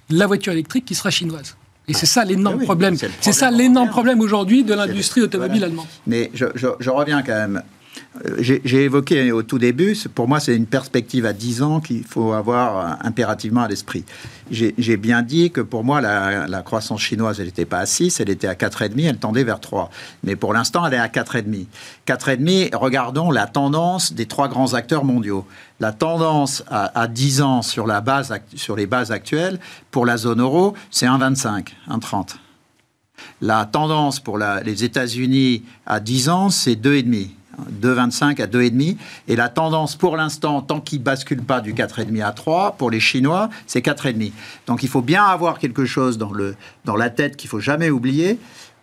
la voiture électrique qui sera chinoise? Et c'est ça l'énorme ah problème. C'est ça l'énorme problème aujourd'hui de l'industrie automobile allemande. Mais je, je reviens quand même j'ai évoqué au tout début, pour moi, c'est une perspective à 10 ans qu'il faut avoir impérativement à l'esprit. J'ai bien dit que pour moi, la, croissance chinoise, elle n'était pas à 6, elle était à 4,5, elle tendait vers 3. Mais pour l'instant, elle est à 4,5. 4,5, regardons la tendance des trois grands acteurs mondiaux. La tendance à, 10 ans sur, la base, sur les bases actuelles, pour la zone euro, c'est 1,25, 1,30. La tendance pour les États-Unis à 10 ans, c'est 2,5. 2,25 à 2,5. Et la tendance pour l'instant, tant qu'il ne bascule pas du 4,5 à 3, pour les Chinois, c'est 4,5. Donc il faut bien avoir quelque chose dans, le, dans la tête qu'il ne faut jamais oublier.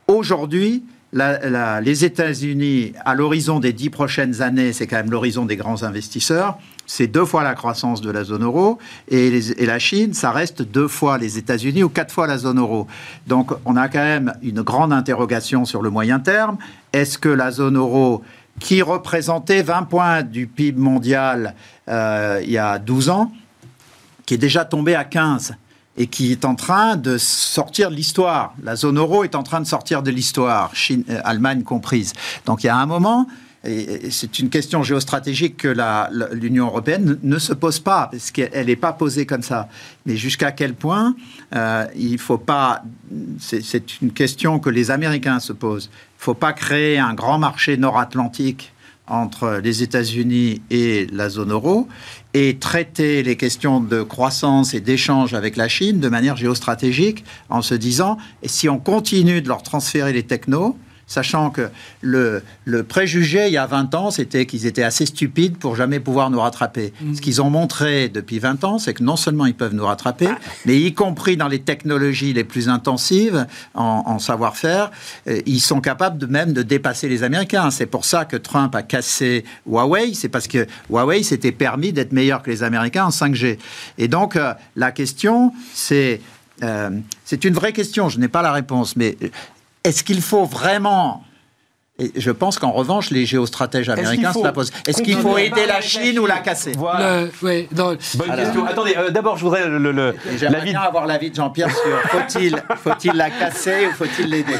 Aujourd'hui, les États-Unis, à l'horizon des dix prochaines années, c'est quand même l'horizon des grands investisseurs, c'est deux fois la croissance de la zone euro, et, et la Chine, ça reste deux fois les États-Unis ou quatre fois la zone euro. Donc on a quand même une grande interrogation sur le moyen terme. Est-ce que la zone euro qui représentait 20 points du PIB mondial euh, il y a 12 ans, qui est déjà tombé à 15 et qui est en train de sortir de l'histoire. La zone euro est en train de sortir de l'histoire, euh, Allemagne comprise. Donc il y a un moment, c'est une question géostratégique que l'Union européenne ne se pose pas, parce qu'elle n'est pas posée comme ça. Mais jusqu'à quel point euh, il faut pas. C'est une question que les Américains se posent. Il ne faut pas créer un grand marché nord-atlantique entre les États-Unis et la zone euro et traiter les questions de croissance et d'échange avec la Chine de manière géostratégique en se disant si on continue de leur transférer les technos, sachant que le, le, préjugé il y a 20 ans, c'était qu'ils étaient assez stupides pour jamais pouvoir nous rattraper. Mm. Ce qu'ils ont montré depuis 20 ans, c'est que non seulement ils peuvent nous rattraper, mais y compris dans les technologies les plus intensives en, savoir-faire, euh, ils sont capables de même de dépasser les Américains. C'est pour ça que Trump a cassé Huawei, c'est parce que Huawei s'était permis d'être meilleur que les Américains en 5G. Et donc, euh, la question, c'est... Euh, c'est une vraie question, je n'ai pas la réponse, mais est-ce qu'il faut vraiment et je pense qu'en revanche, les géostratèges américains se la posent. Est-ce qu'il faut aider la Chine ou la casser? Voilà. Bonne question. Attendez, euh, d'abord, je voudrais le. le J'aimerais bien avoir l'avis de Jean-Pierre sur *laughs* faut-il faut la casser ou faut-il l'aider?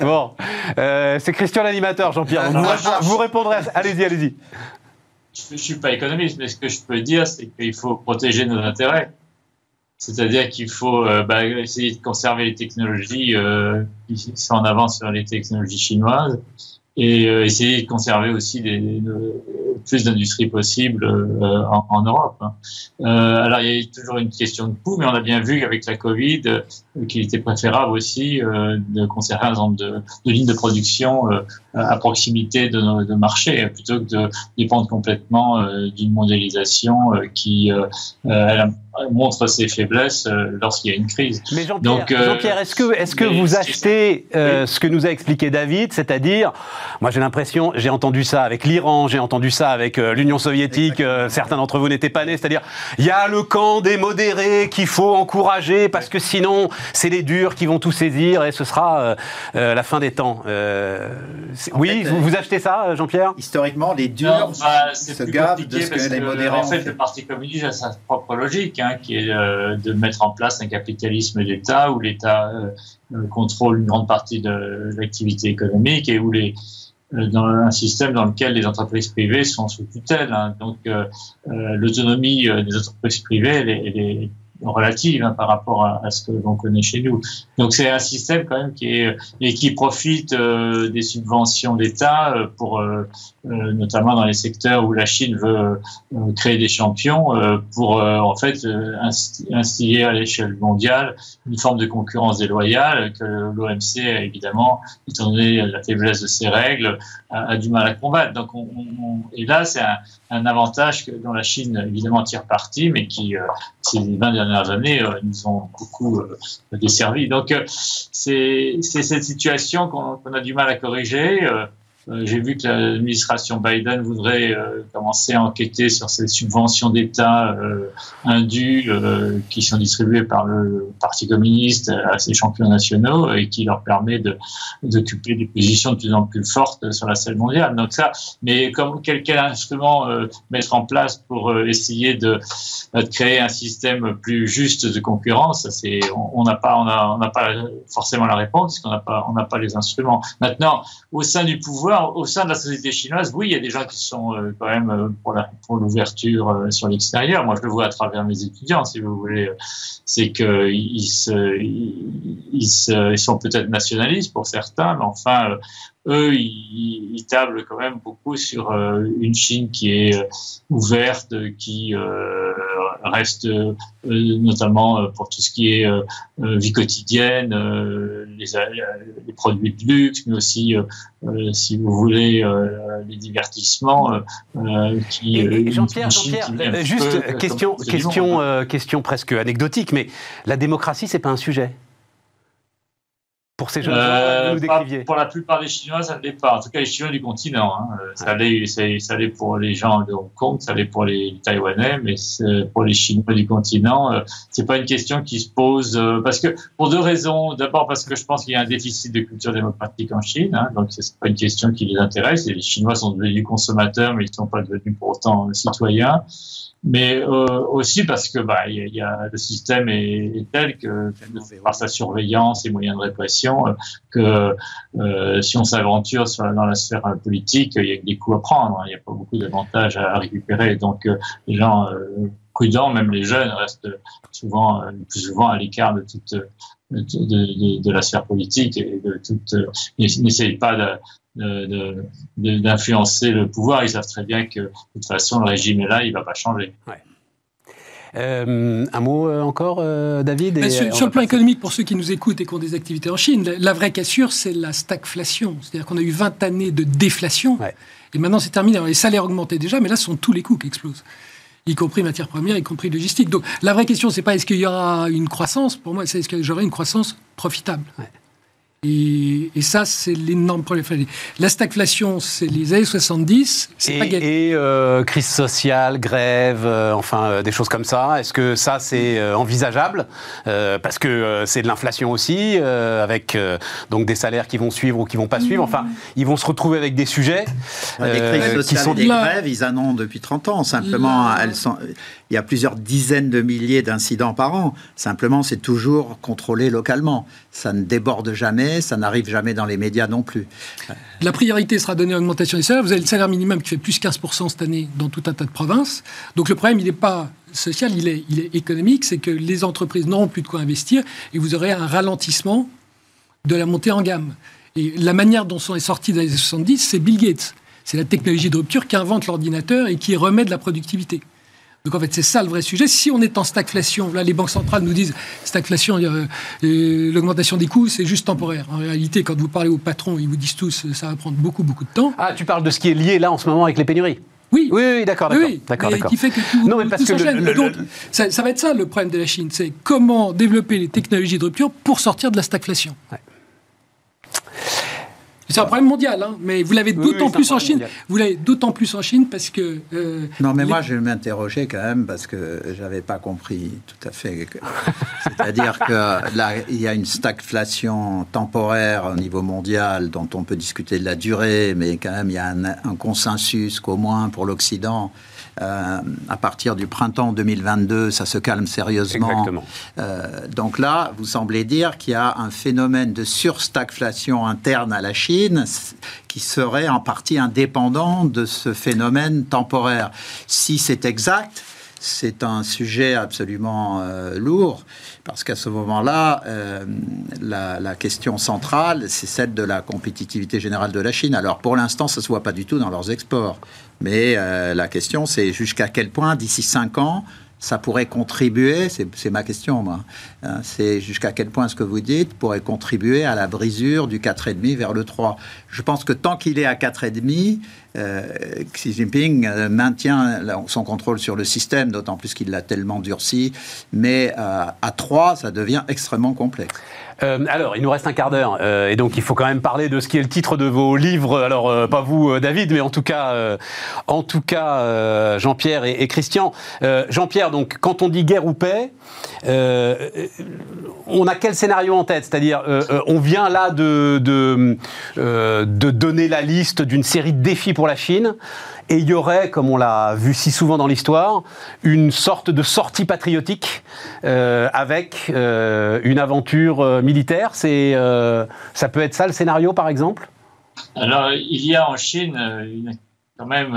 Bon, euh, c'est Christian l'animateur, Jean-Pierre. Vous, vous, répondrez. Allez-y, allez-y. Je ne suis pas économiste, mais ce que je peux dire, c'est qu'il faut protéger nos intérêts. C'est-à-dire qu'il faut euh, bah, essayer de conserver les technologies euh, qui sont en avance sur les technologies chinoises et euh, essayer de conserver aussi des, plus d'industries possibles euh, en, en, Europe. Hein. Euh, alors il y a toujours une question de coût, mais on a bien vu qu'avec la Covid, qu'il était préférable aussi de conserver un exemple de, de lignes de production à proximité de nos de marchés, plutôt que de dépendre complètement d'une mondialisation qui elle montre ses faiblesses lorsqu'il y a une crise. Mais Jean-Pierre, Jean est-ce que, est que vous achetez ce que nous a expliqué David, c'est-à-dire moi, j'ai l'impression, j'ai entendu ça avec l'Iran, j'ai entendu ça avec euh, l'Union soviétique. Euh, certains d'entre vous n'étaient pas nés. C'est-à-dire, il y a le camp des modérés qu'il faut encourager parce que sinon, c'est les durs qui vont tout saisir et ce sera euh, la fin des temps. oui, vous, achetez ça, Jean-Pierre? Historiquement, les durs bah, se gavent de ce que, les modérés En fait, le Parti communiste a sa propre logique, hein, qui est de mettre en place un capitalisme d'État où l'État contrôle une grande partie de l'activité économique et où les euh, dans un système dans lequel les entreprises privées sont sous tutelle. Hein. Donc, euh, euh l'autonomie euh, des entreprises privées, elle est relative hein, par rapport à, ce que l'on connaît chez nous. Donc, c'est un système quand même qui est et qui profite des subventions d'État pour euh, notamment dans les secteurs où la Chine veut euh, créer des champions, euh, pour en fait instiller à l'échelle mondiale une forme de concurrence déloyale que l'OMC, évidemment, étant donné la faiblesse de ses règles, a, du mal à combattre. Donc, on, on, et là, c'est un, un, avantage que, dont la Chine, évidemment, tire parti, mais qui, ces 20 dernières années, nous ont beaucoup desservi. Donc, c'est cette situation qu'on a du mal à corriger. Euh, j'ai vu que l'administration Biden voudrait euh, commencer à enquêter sur ces subventions d'État euh, indues qui sont distribuées par le Parti communiste à ses champions nationaux et qui leur permet d'occuper des positions de plus en plus fortes sur la scène mondiale. Donc ça, mais comme quel, quel instrument mettre en place pour essayer de, de, créer un système plus juste de concurrence, c'est on n'a pas on n'a pas forcément la réponse parce qu'on n'a pas on n'a pas les instruments. Maintenant, au sein du pouvoir au sein de la société chinoise, oui, il y a des gens qui sont euh, quand même euh, pour l'ouverture euh, sur l'extérieur. Moi, je le vois à travers mes étudiants, si vous voulez. C'est que ils, se, ils, ils sont peut-être nationalistes pour certains, mais enfin, eux, ils, ils, tablent quand même beaucoup sur une Chine qui est ouverte, qui reste notamment pour tout ce qui est vie quotidienne, les, les, produits de luxe, mais aussi euh, si vous voulez, euh, les divertissements euh, qui. Jean-Pierre, Jean-Pierre, juste question, question, question presque anecdotique, mais la démocratie, c'est pas un sujet pour ces jeunes euh, Pour la plupart des Chinois, ça ne l'est pas. En tout cas, les Chinois du continent. Hein. Ça l'est, ça l'est pour les gens de Hong Kong, ça l'est pour les Taïwanais, mais pour les Chinois du continent, euh, c'est pas une question qui se pose euh, parce que pour deux raisons. D'abord parce que je pense qu'il y a un déficit de culture démocratique en Chine, hein, donc c'est pas une question qui les intéresse. Et les Chinois sont devenus consommateurs, mais ils ne sont pas devenus pour autant citoyens mais euh, aussi parce que bah, y a, y a, le système est, tel que par sa surveillance et moyens de répression euh, que euh, si on s'aventure dans la sphère politique, il y a des coups à prendre, hein. il n'y a pas beaucoup d'avantages à, récupérer. Donc euh, les gens euh, prudents, même les jeunes, restent souvent plus souvent à l'écart de toute de, de, de, la sphère politique et de toute n'essayent pas de d'influencer le pouvoir. Ils savent très bien que de toute façon, le régime est là, il ne va pas changer. Euh, un mot euh, encore, euh, David Sur, le plan économique, pour ceux qui nous écoutent et qui ont des activités en Chine, la, vraie cassure, c'est la stagflation. C'est-à-dire qu'on a eu 20 années de déflation, et maintenant c'est terminé. les salaires augmentaient déjà, mais là, ce sont tous les coûts qui explosent y compris matières premières, y compris logistique. Donc la vraie question, c'est pas est-ce qu'il y aura une croissance, pour moi, c'est est-ce que j'aurai une croissance profitable? Et, ça, c'est l'énorme problème. La stagflation, c'est les années 70, c'est pas Et euh, crise sociale, grève, euh, enfin euh, des choses comme ça. Est-ce que ça, c'est envisageable? Parce que c'est de l'inflation aussi, avec donc des salaires qui vont suivre ou qui vont pas suivre. Enfin, ils vont se retrouver avec des sujets des crises sociales qui sont des grèves. Ils en ont depuis 30 ans. Simplement, elles sont il y a plusieurs dizaines de milliers d'incidents par an. Simplement, c'est toujours contrôlé localement. Ça ne déborde jamais, ça n'arrive jamais dans les médias non plus. La priorité sera donnée à l'augmentation des salaires. Vous avez le salaire minimum qui fait plus 15% cette année dans tout un tas de provinces. Donc le problème, il n'est pas social, il est, est économique. C'est que les entreprises n'auront plus de quoi investir et vous aurez un ralentissement de la montée en gamme. Et la manière dont sont sortis dans les années 70, c'est Bill Gates. C'est la technologie de rupture qui invente l'ordinateur et qui remet de la productivité. Donc en fait, c'est ça le vrai sujet. Si on est en stagflation, là les banques centrales nous disent stagflation, euh, l'augmentation des coûts, c'est juste temporaire. En réalité, quand vous parlez aux patrons, ils vous disent tous ça va prendre beaucoup, beaucoup de temps. Ah, tu parles de ce qui est lié là en ce moment avec les pénuries? Oui. Oui, oui d'accord, d'accord. Oui, d'accord, Qui fait que tout, non, mais parce que le, ça, va être ça le problème de la Chine, c'est comment développer les technologies de rupture pour sortir de la stagflation. Ouais. C'est un problème mondial, hein, mais vous l'avez d'autant plus en Chine. Vous l'avez d'autant plus en Chine parce que. Euh, non, mais moi, je m'interrogeais quand même parce que j'avais pas compris tout à fait. *laughs* C'est-à-dire que là, il y a une stagflation temporaire au niveau mondial dont on peut discuter de la durée, mais quand même, il y a un, un consensus qu'au moins pour l'Occident, euh, à partir du printemps 2022, ça se calme sérieusement. Exactement. Euh, donc là, vous semblez dire qu'il y a un phénomène de surstagflation interne à la Chine qui serait en partie indépendant de ce phénomène temporaire. Si c'est exact, c'est un sujet absolument euh, lourd, parce qu'à ce moment-là, euh, la, la, question centrale, c'est celle de la compétitivité générale de la Chine. Alors pour l'instant, ça ne se voit pas du tout dans leurs exports. Mais euh, la question, c'est jusqu'à quel point, d'ici cinq ans, ça pourrait contribuer, c'est ma question moi, hein, c'est jusqu'à quel point ce que vous dites pourrait contribuer à la brisure du 4,5 vers le 3. Je pense que tant qu'il est à 4,5, euh, Xi Jinping euh, maintient son contrôle sur le système, d'autant plus qu'il l'a tellement durci, mais euh, à 3, ça devient extrêmement complexe. Alors, il nous reste un quart d'heure, et donc il faut quand même parler de ce qui est le titre de vos livres. Alors, pas vous, David, mais en tout cas, en tout cas, Jean-Pierre et, Christian. Jean-Pierre, donc, quand on dit guerre ou paix, on a quel scénario en tête? C'est-à-dire, on vient là de, de, de donner la liste d'une série de défis pour la Chine. Et il y aurait, comme on l'a vu si souvent dans l'histoire, une sorte de sortie patriotique euh, avec euh, une aventure euh, militaire. C'est, ça peut être ça le scénario, par exemple? Alors, il y a en Chine quand même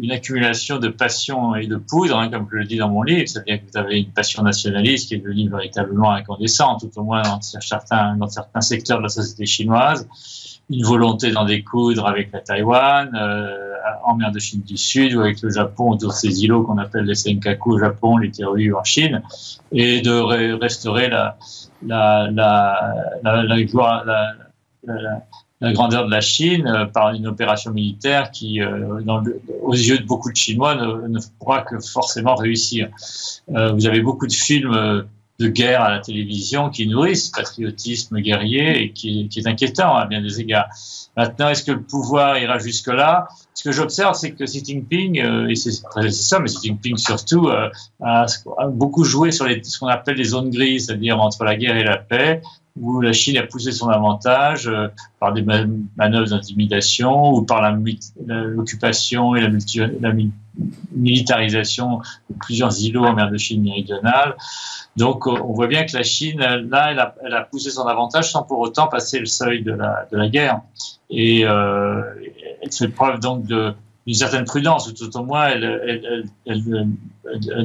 une accumulation de passion et de poudre, hein, comme je le dis dans mon livre. C'est-à-dire que vous avez une passion nationaliste qui est devenue véritablement incandescente, tout au moins dans certains, dans certains secteurs de la société chinoise une volonté d'en découdre avec la Taïwan, euh, en mer de Chine du Sud ou avec le Japon, autour de ces îlots qu'on appelle les Senkaku au Japon, les Teruyu en Chine, et de restaurer la, la, la, la, grandeur de la Chine euh, par une opération militaire qui, euh, dans aux yeux de beaucoup de Chinois, ne, ne pourra que forcément réussir. Euh, vous avez beaucoup de films de guerre à la télévision qui nourrissent ce patriotisme guerrier et qui, est inquiétant à bien des égards. Maintenant, est-ce que le pouvoir ira jusque-là? Ce que j'observe, c'est que Xi Jinping, euh, et c'est ça, mais Xi Jinping surtout, euh, a, beaucoup joué sur les, ce qu'on appelle les zones grises, c'est-à-dire entre la guerre et la paix, où la Chine a poussé son avantage euh, par des manœuvres d'intimidation ou par l'occupation et la, militarisation de plusieurs îlots en mer de Chine méridionale. Donc, on voit bien que la Chine, là, elle a, elle a, poussé son avantage sans pour autant passer le seuil de la, de la guerre. Et euh, elle fait preuve donc de, d'une certaine prudence, ou tout au moins elle,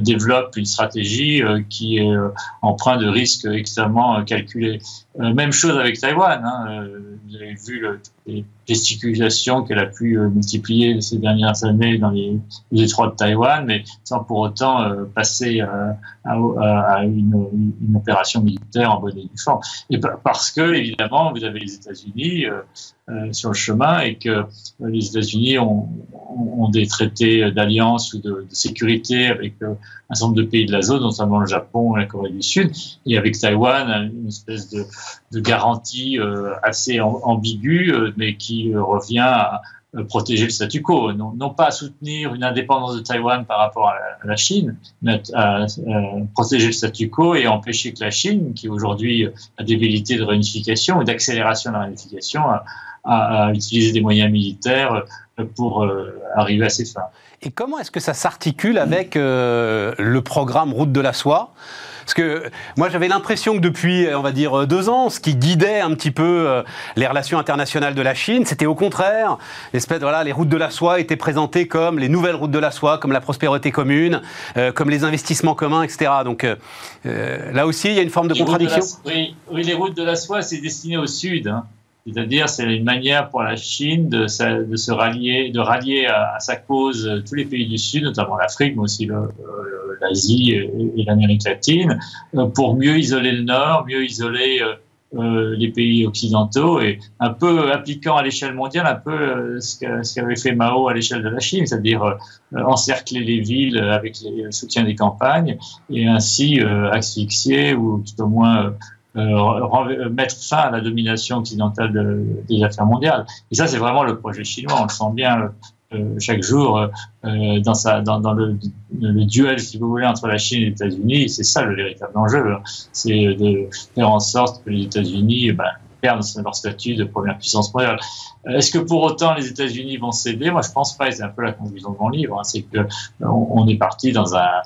développe une stratégie euh, qui est euh, empreinte de risques extrêmement euh, calculés. Même chose avec Taïwan. Hein, vous avez vu les gesticulations qu'elle a pu multiplier ces dernières années dans les, détroits de Taïwan, mais sans pour autant passer à, une, une, opération militaire en bonne et due forme. Et parce que, évidemment, vous avez les États-Unis sur le chemin et que les États-Unis ont, ont, des traités d'alliance ou de, de, sécurité avec euh, un certain nombre de pays de la zone, notamment le Japon et la Corée du Sud, et avec Taïwan, une espèce de, de garantie euh, assez ambiguë, euh, mais qui revient à protéger le statu quo, non, pas à soutenir une indépendance de Taïwan par rapport à la, Chine, mais à, protéger le statu quo et empêcher que la Chine, qui aujourd'hui a velléités de réunification ou d'accélération de la réunification, à, utiliser des moyens militaires pour euh, arriver à ses fins. Et comment est-ce que ça s'articule avec euh, le programme Route de la Soie? Parce que moi j'avais l'impression que depuis, on va dire, deux ans, ce qui guidait un petit peu euh, les relations internationales de la Chine, c'était au contraire, voilà, les routes de la soie étaient présentées comme les nouvelles routes de la soie, comme la prospérité commune, comme les investissements communs, etc. Donc là aussi, il y a une forme de contradiction. oui, oui, les routes de la soie, c'est destiné au sud. Hein. C'est-à-dire, c'est une manière pour la Chine de, se rallier, de rallier à, sa cause euh, tous les pays du Sud, notamment l'Afrique, mais aussi euh, l'Asie et, l'Amérique latine, euh, pour mieux isoler le Nord, mieux isoler les pays occidentaux et un peu appliquant à l'échelle mondiale un peu ce qu'avait fait Mao à l'échelle de la Chine, c'est-à-dire encercler les villes avec le soutien des campagnes et ainsi asphyxier ou tout au moins euh, mettre fin à la domination occidentale de, des affaires mondiales. Et ça, c'est vraiment le projet chinois. On le sent bien euh, chaque jour euh, dans, sa, dans, dans le, le, duel, si vous voulez, entre la Chine et les États-Unis. C'est ça le véritable enjeu. Hein. C'est de faire en sorte que les États-Unis eh ben, perdent leur statut de première puissance mondiale. Est-ce que pour autant les États-Unis vont céder? Moi, je pense pas. C'est un peu la conclusion de mon livre. Hein. C'est que on, on, est parti dans un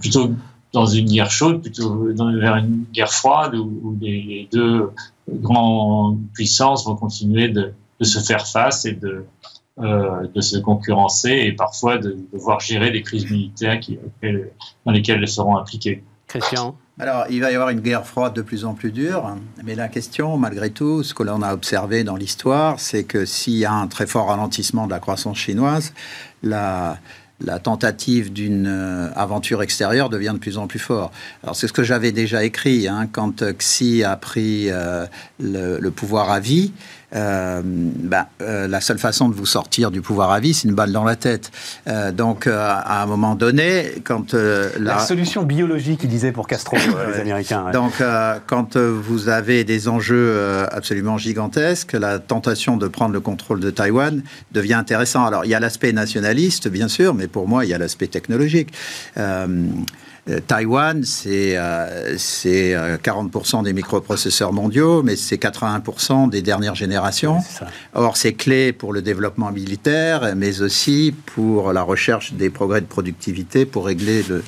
plutôt dans une guerre chaude, plutôt vers une guerre froide où, les, deux grandes puissances vont continuer de, se faire face et de, euh, de se concurrencer et parfois de devoir gérer des crises militaires qui, dans lesquelles elles seront impliquées. Christian alors, il va y avoir une guerre froide de plus en plus dure, mais la question, malgré tout, ce que l'on a observé dans l'histoire, c'est que s'il y a un très fort ralentissement de la croissance chinoise, la, la tentative d'une euh, aventure extérieure devient de plus en plus fort. Alors c'est ce que j'avais déjà écrit hein, quand Xi a pris euh, le, pouvoir à vie. Euh, ben, la seule façon de vous sortir du pouvoir à vie, c'est une balle dans la tête. donc, à un moment donné, quand la... solution biologique, il disait pour Castro, *laughs* les Américains. Donc, quand vous avez des enjeux absolument gigantesques, la tentation de prendre le contrôle de Taïwan devient intéressant. Alors, il y a l'aspect nationaliste, bien sûr, mais pour moi, il y a l'aspect technologique. Euh, euh, Taïwan, c'est 40% euh, des microprocesseurs mondiaux, mais c'est 81% des dernières générations. Or, c'est clé pour le développement militaire, mais aussi pour la recherche des progrès de productivité pour régler le,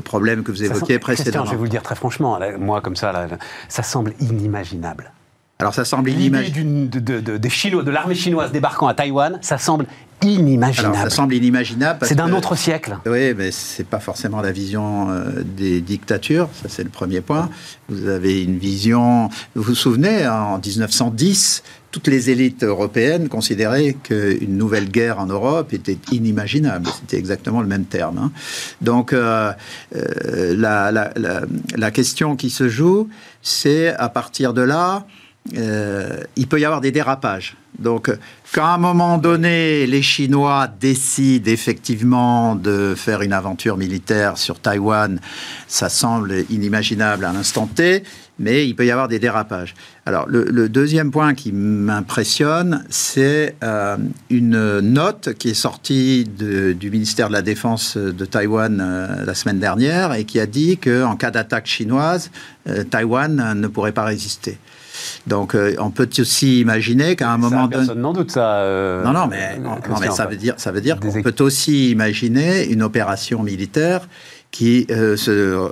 problème que vous évoquiez précédemment. je vais vous le dire très franchement, moi, comme ça, ça semble inimaginable Alors ça semble L'idée inimaginable. d'une- de, de- de l'armée chinoise débarquant à Taïwan, ça semble inimaginable. Alors ça semble inimaginable. C'est d'un autre siècle. Oui, mais c'est pas forcément la vision euh, des dictatures, ça c'est le premier point. Vous avez une vision, vous vous souvenez, hein, en 1910, toutes les élites européennes considéraient qu'une nouvelle guerre en Europe était inimaginable. C'était exactement le même terme. hein. Donc euh, euh, la, la- la- la question qui se joue, c'est à partir de là, euh, il peut y avoir des dérapages. Donc, quand un moment donné, les Chinois décident effectivement de faire une aventure militaire sur Taïwan, ça semble inimaginable à l'instant T, mais il peut y avoir des dérapages. Alors, le, deuxième point qui m'impressionne, c'est euh, une note qui est sortie du ministère de la Défense de Taïwan euh, la semaine dernière et qui a dit qu'en cas d'attaque chinoise, Taïwan ne pourrait pas résister. Donc, euh, on peut aussi imaginer qu'à un moment donné. personne n'en doute, ça. euh, Non, non, mais, non, Christian, mais ça veut dire, ça veut dire qu'on peut aussi imaginer une opération militaire qui euh, se euh,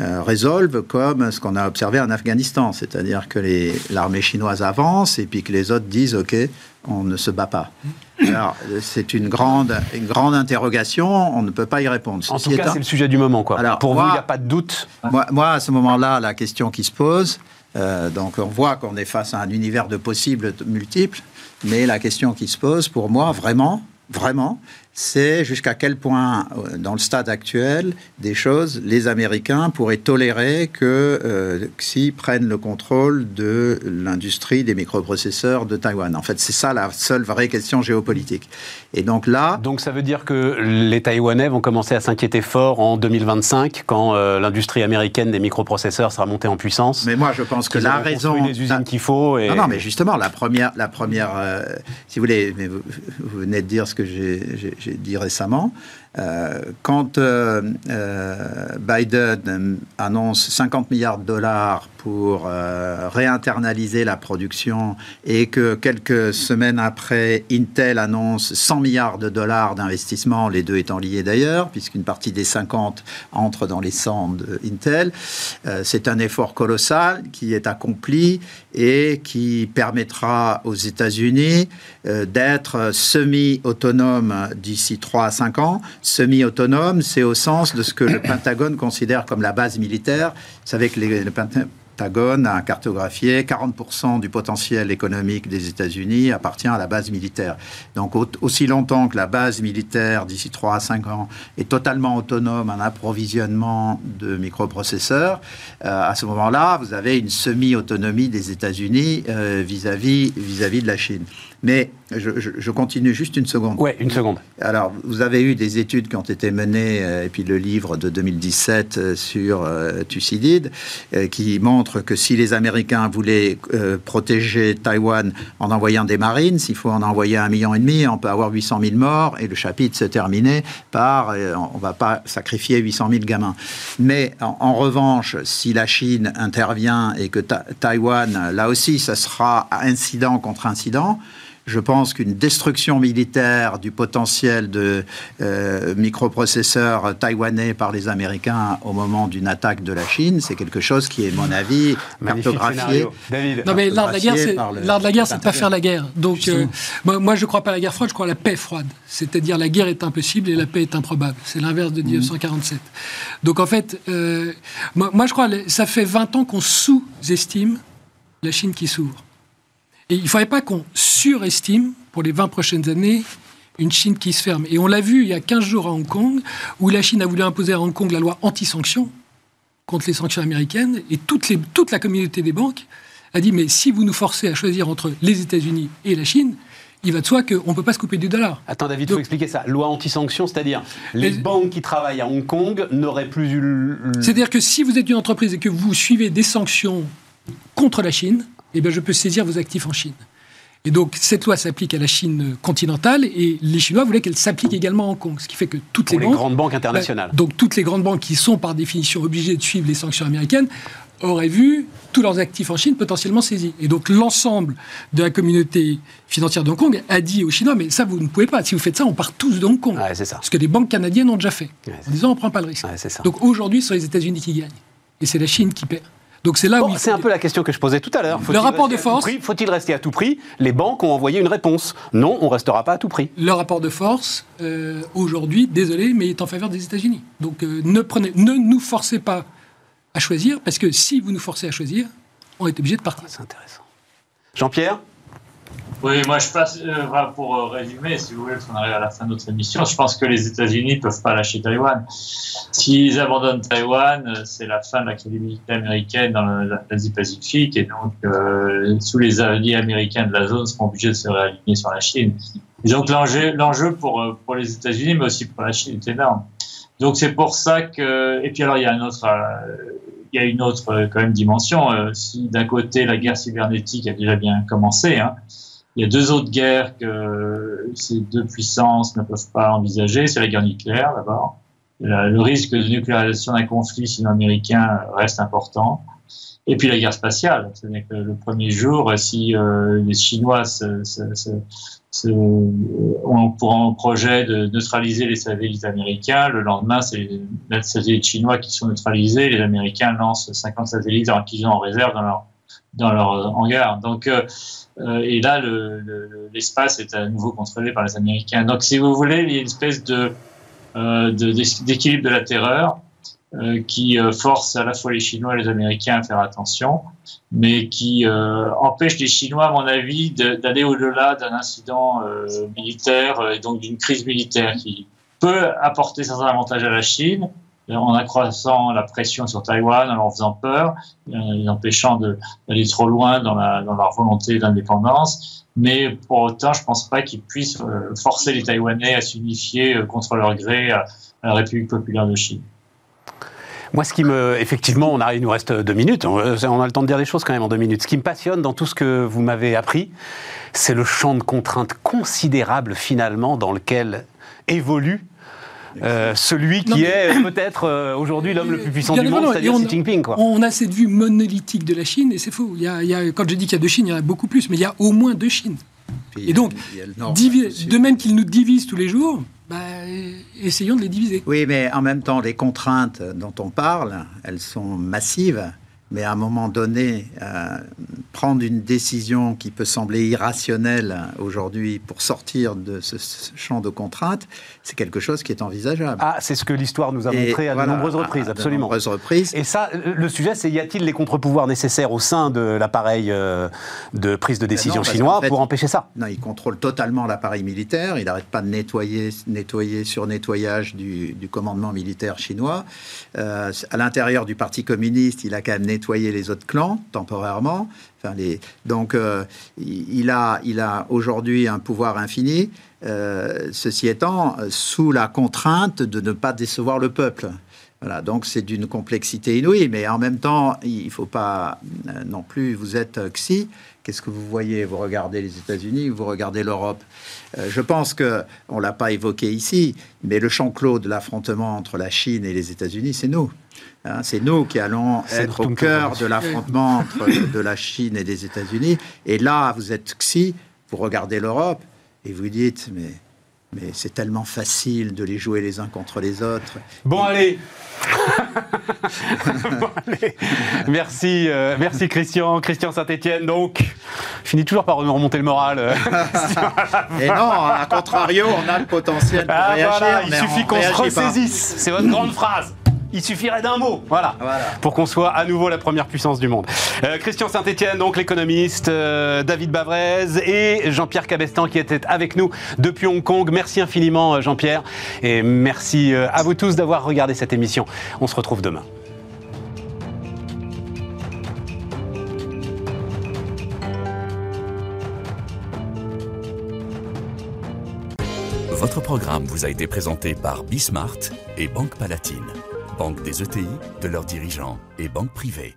euh, résolve comme ce qu'on a observé en Afghanistan, c'est-à-dire que l'armée chinoise avance et puis que les autres disent OK, on ne se bat pas. Alors, euh, c'est une grande, une grande interrogation, on ne peut pas y répondre. En Ceci tout cas, c'est le sujet du moment. Quoi. Alors, Pour vous, il n'y a pas de doute. moi, moi, à ce moment-là, la question qui se pose, euh, donc on voit qu'on est face à un univers de possibles multiples, mais la question qui se pose pour moi, vraiment, vraiment, c'est jusqu'à quel point, euh, dans le stade actuel des choses, les Américains pourraient tolérer que euh, Xi prenne le contrôle de l'industrie des microprocesseurs de Taïwan. En fait, c'est ça la seule vraie question géopolitique. Et donc là, Donc ça veut dire que les Taïwanais vont commencer à s'inquiéter fort en 2025, quand euh, l'industrie américaine des microprocesseurs sera montée en puissance. mais moi je pense que la raison, les usines qu'il faut. Et... Non, non, mais justement, la première, la première euh, si vous voulez, mais vous, vous venez de dire ce que j'ai dit récemment. Euh, quand euh, euh, Biden annonce 50 milliards de dollars pour réinternaliser la production et que quelques semaines après, Intel annonce 100 milliards de dollars d'investissement, les deux étant liés d'ailleurs, puisqu'une partie des 50 entre dans les 100 de Intel, euh, c'est un effort colossal qui est accompli et qui permettra aux États-Unis euh, d'être semi-autonomes d'ici 3 à 5 ans. Semi-autonome, c'est au sens de ce que le Pentagone considère comme la base militaire. Vous savez que les- le Pentagone a cartographié 40% du potentiel économique des États-Unis appartient à la base militaire. Donc au- aussi longtemps que la base militaire, d'ici 3 à 5 ans, est totalement autonome en approvisionnement de microprocesseurs, euh, à ce moment-là, vous avez une semi-autonomie des États-Unis euh, vis-à-vis vis-à-vis de la Chine. Mais je, je- je continue juste une seconde. Ouais, une seconde. Alors, vous avez eu des études qui ont été menées, euh, et puis le livre de 2017 euh, sur euh, Thucydide, qui montre que si les Américains voulaient protéger Taïwan en envoyant des marines, s'il faut en envoyer un million et demi, on peut avoir 800 000 morts, et le chapitre se terminait par on va pas sacrifier 800 000 gamins. Mais en, en revanche, si la Chine intervient et que Ta- Taïwan, là aussi, ça sera incident contre incident, je pense qu'une destruction militaire du potentiel de euh, microprocesseurs taïwanais par les Américains au moment d'une attaque de la Chine, c'est quelque chose qui est, à mon avis, cartographié. David. Non, mais l'art de la guerre, c'est l'art de la guerre, c'est de pas faire la guerre. Donc, euh, moi, moi, je crois pas à la guerre froide, je crois à la paix froide. C'est-à-dire la guerre est impossible et la paix est improbable. C'est l'inverse de 1947. Donc, en fait, euh, moi, moi, je crois, que ça fait 20 ans qu'on sous-estime la Chine qui s'ouvre. Et il ne faudrait pas qu'on surestime, pour les 20 prochaines années, une Chine qui se ferme. Et on l'a vu il y a 15 jours à Hong Kong, où la Chine a voulu imposer à Hong Kong la loi anti-sanctions contre les sanctions américaines, et les, toute la communauté des banques a dit, mais si vous nous forcez à choisir entre les États-Unis et la Chine, il va de soi qu'on ne peut pas se couper du dollar. Attends, David, il faut expliquer ça. Loi anti-sanction, c'est-à-dire les banques qui travaillent à Hong Kong n'auraient plus eu. le- C'est-à-dire que si vous êtes une entreprise et que vous suivez des sanctions contre la Chine, eh bien, je peux saisir vos actifs en Chine. Et donc, cette loi s'applique à la Chine continentale et les Chinois voulaient qu'elle s'applique également à Hong Kong. Ce qui fait que toutes pour les les banques. grandes banques internationales. Bah, donc, toutes les grandes banques qui sont par définition obligées de suivre les sanctions américaines auraient vu tous leurs actifs en Chine potentiellement saisis. Et donc, l'ensemble de la communauté financière de Hong Kong a dit aux Chinois Mais ça, vous ne pouvez pas. Si vous faites ça, on part tous de Hong Kong. Ouais, c'est ça. Ce que les banques canadiennes ont déjà fait. Ouais, en disant On ne prend pas le risque. Ouais, c'est ça. Donc, aujourd'hui, ce sont les États-Unis qui gagnent. Et c'est la Chine qui perd. Donc c'est là Bon, un peu la question que je posais tout à l'heure. Faut-il rapport rester de à tout force- prix Faut-il rester à tout prix Les banques ont envoyé une réponse. Non, on restera pas à tout prix. le rapport de force, euh, aujourd'hui, désolé, mais est en faveur des États-Unis. Donc euh, ne, prenez, ne nous forcez pas à choisir, parce que si vous nous forcez à choisir, on est obligé de partir. C'est intéressant. Jean-Pierre Oui, moi je passe, euh, pour euh, résumer, si vous voulez, parce qu'on arrive à la fin de notre émission, je pense que les États-Unis ne peuvent pas lâcher Taïwan. S'ils abandonnent Taïwan, euh, c'est la fin de la crédibilité américaine dans l'Asie-Pacifique, et donc euh, tous les alliés américains de la zone seront obligés de se réaligner sur la Chine. Donc l'enjeu, pour, les États-Unis, mais aussi pour la Chine, est énorme. Donc c'est pour ça que, et puis alors il y a une autre dimension. Si d'un côté la guerre cybernétique a déjà bien commencé, hein, il y a deux autres guerres que ces deux puissances ne peuvent pas envisager. C'est la guerre nucléaire d'abord. La- Le risque de nucléarisation d'un conflit sino-américain reste important. Et puis la guerre spatiale. C'est-à-dire que le premier jour, si euh, les Chinois se- ont pour projet de neutraliser les satellites américains, le lendemain, c'est les satellites chinois qui sont neutralisés. Les Américains lancent 50 satellites qu'ils ont en réserve dans leur, dans leur hangar. Donc, euh, euh, et là, le- le- l'espace est à nouveau contrôlé par les Américains. Donc, si vous voulez, il y a une espèce de, euh, d'équilibre de la terreur qui force à la fois les Chinois et les Américains à faire attention, mais qui empêche les Chinois, à mon avis, d'aller au-delà d'un incident militaire et donc d'une crise militaire qui peut apporter certains avantages à la Chine en accroissant la pression sur Taïwan, en leur faisant peur, euh, les empêchant d'aller trop loin dans, leur volonté d'indépendance. Mais pour autant, je pense pas qu'ils puissent euh, forcer les Taïwanais à s'unifier euh, contre leur gré à, la République populaire de Chine. Moi, ce qui me. Effectivement, on a, il nous reste deux minutes. On a le temps de dire des choses quand même en deux minutes. Ce qui me passionne dans tout ce que vous m'avez appris, c'est le champ de contraintes considérable finalement dans lequel évolue. Euh, celui qui Non, mais- est *coughs* peut-être euh, aujourd'hui l'homme le plus puissant du monde, c'est-à-dire Xi Jinping. Quoi. On a cette vue monolithique de la Chine, et c'est faux. Il y a, il y a- quand je dis qu'il y a deux Chines, il y en a beaucoup plus, mais il y a au moins deux Chines. Et donc, Nord de même qu'ils nous divisent tous les jours, bah, essayons de les diviser. Oui, mais en même temps, les contraintes dont on parle, elles sont massives. Mais à un moment donné, euh, prendre une décision qui peut sembler irrationnelle aujourd'hui pour sortir de ce, ce champ de contraintes, c'est quelque chose qui est envisageable. Ah, c'est ce que l'histoire nous a Et montré à voilà, de nombreuses reprises, à absolument. De nombreuses reprises. Et ça, le sujet, c'est y a-t-il les contre-pouvoirs nécessaires au sein de l'appareil euh, de prise de décision Ben parce chinois fait, pour empêcher ça? Non, il contrôle totalement l'appareil militaire. Il n'arrête pas de nettoyer, nettoyer sur nettoyage du, du commandement militaire chinois. Euh, à l'intérieur du Parti communiste, il a quand même nettoyé les autres clans temporairement. Enfin, les, donc, euh, il, a, aujourd'hui un pouvoir infini. Euh, ceci étant, euh, sous la contrainte de ne pas décevoir le peuple. Voilà, donc c'est d'une complexité inouïe, mais en même temps, il ne faut pas non plus, vous êtes Xi, qu'est-ce que vous voyez? Vous regardez les États-Unis, vous regardez l'Europe. Je pense que on l'a pas évoqué ici, mais le champ clos de l'affrontement entre la Chine et les États-Unis, c'est nous. Hein, c'est nous qui allons être au cœur de l'affrontement entre *laughs* de la Chine et des États-Unis. Et là, vous êtes Xi, vous regardez l'Europe et vous dites, mais, mais c'est tellement facile de les jouer les uns contre les autres. Bon, allez *laughs* Bon. Merci, euh, merci Christian, Christian Saint-Etienne. Donc, je finis toujours par remonter le moral. euh. *laughs* Et non, à contrario, on a le potentiel pour Ah, réagir. voilà, il mais suffit on qu'on se ressaisisse. C'est votre grande phrase. Il suffirait d'un mot, voilà, Voilà. pour qu'on soit à nouveau la première puissance du monde. Euh, Christian Saint-Etienne, donc l'économiste, euh, David Bavrez et Jean-Pierre Cabestan qui étaient avec nous depuis Hong Kong. Merci infiniment euh, Jean-Pierre et merci à vous tous d'avoir regardé cette émission. On se retrouve demain. Votre programme vous a été présenté par Bismart et Banque Palatine, banque des ETI, de leurs dirigeants et banque privée.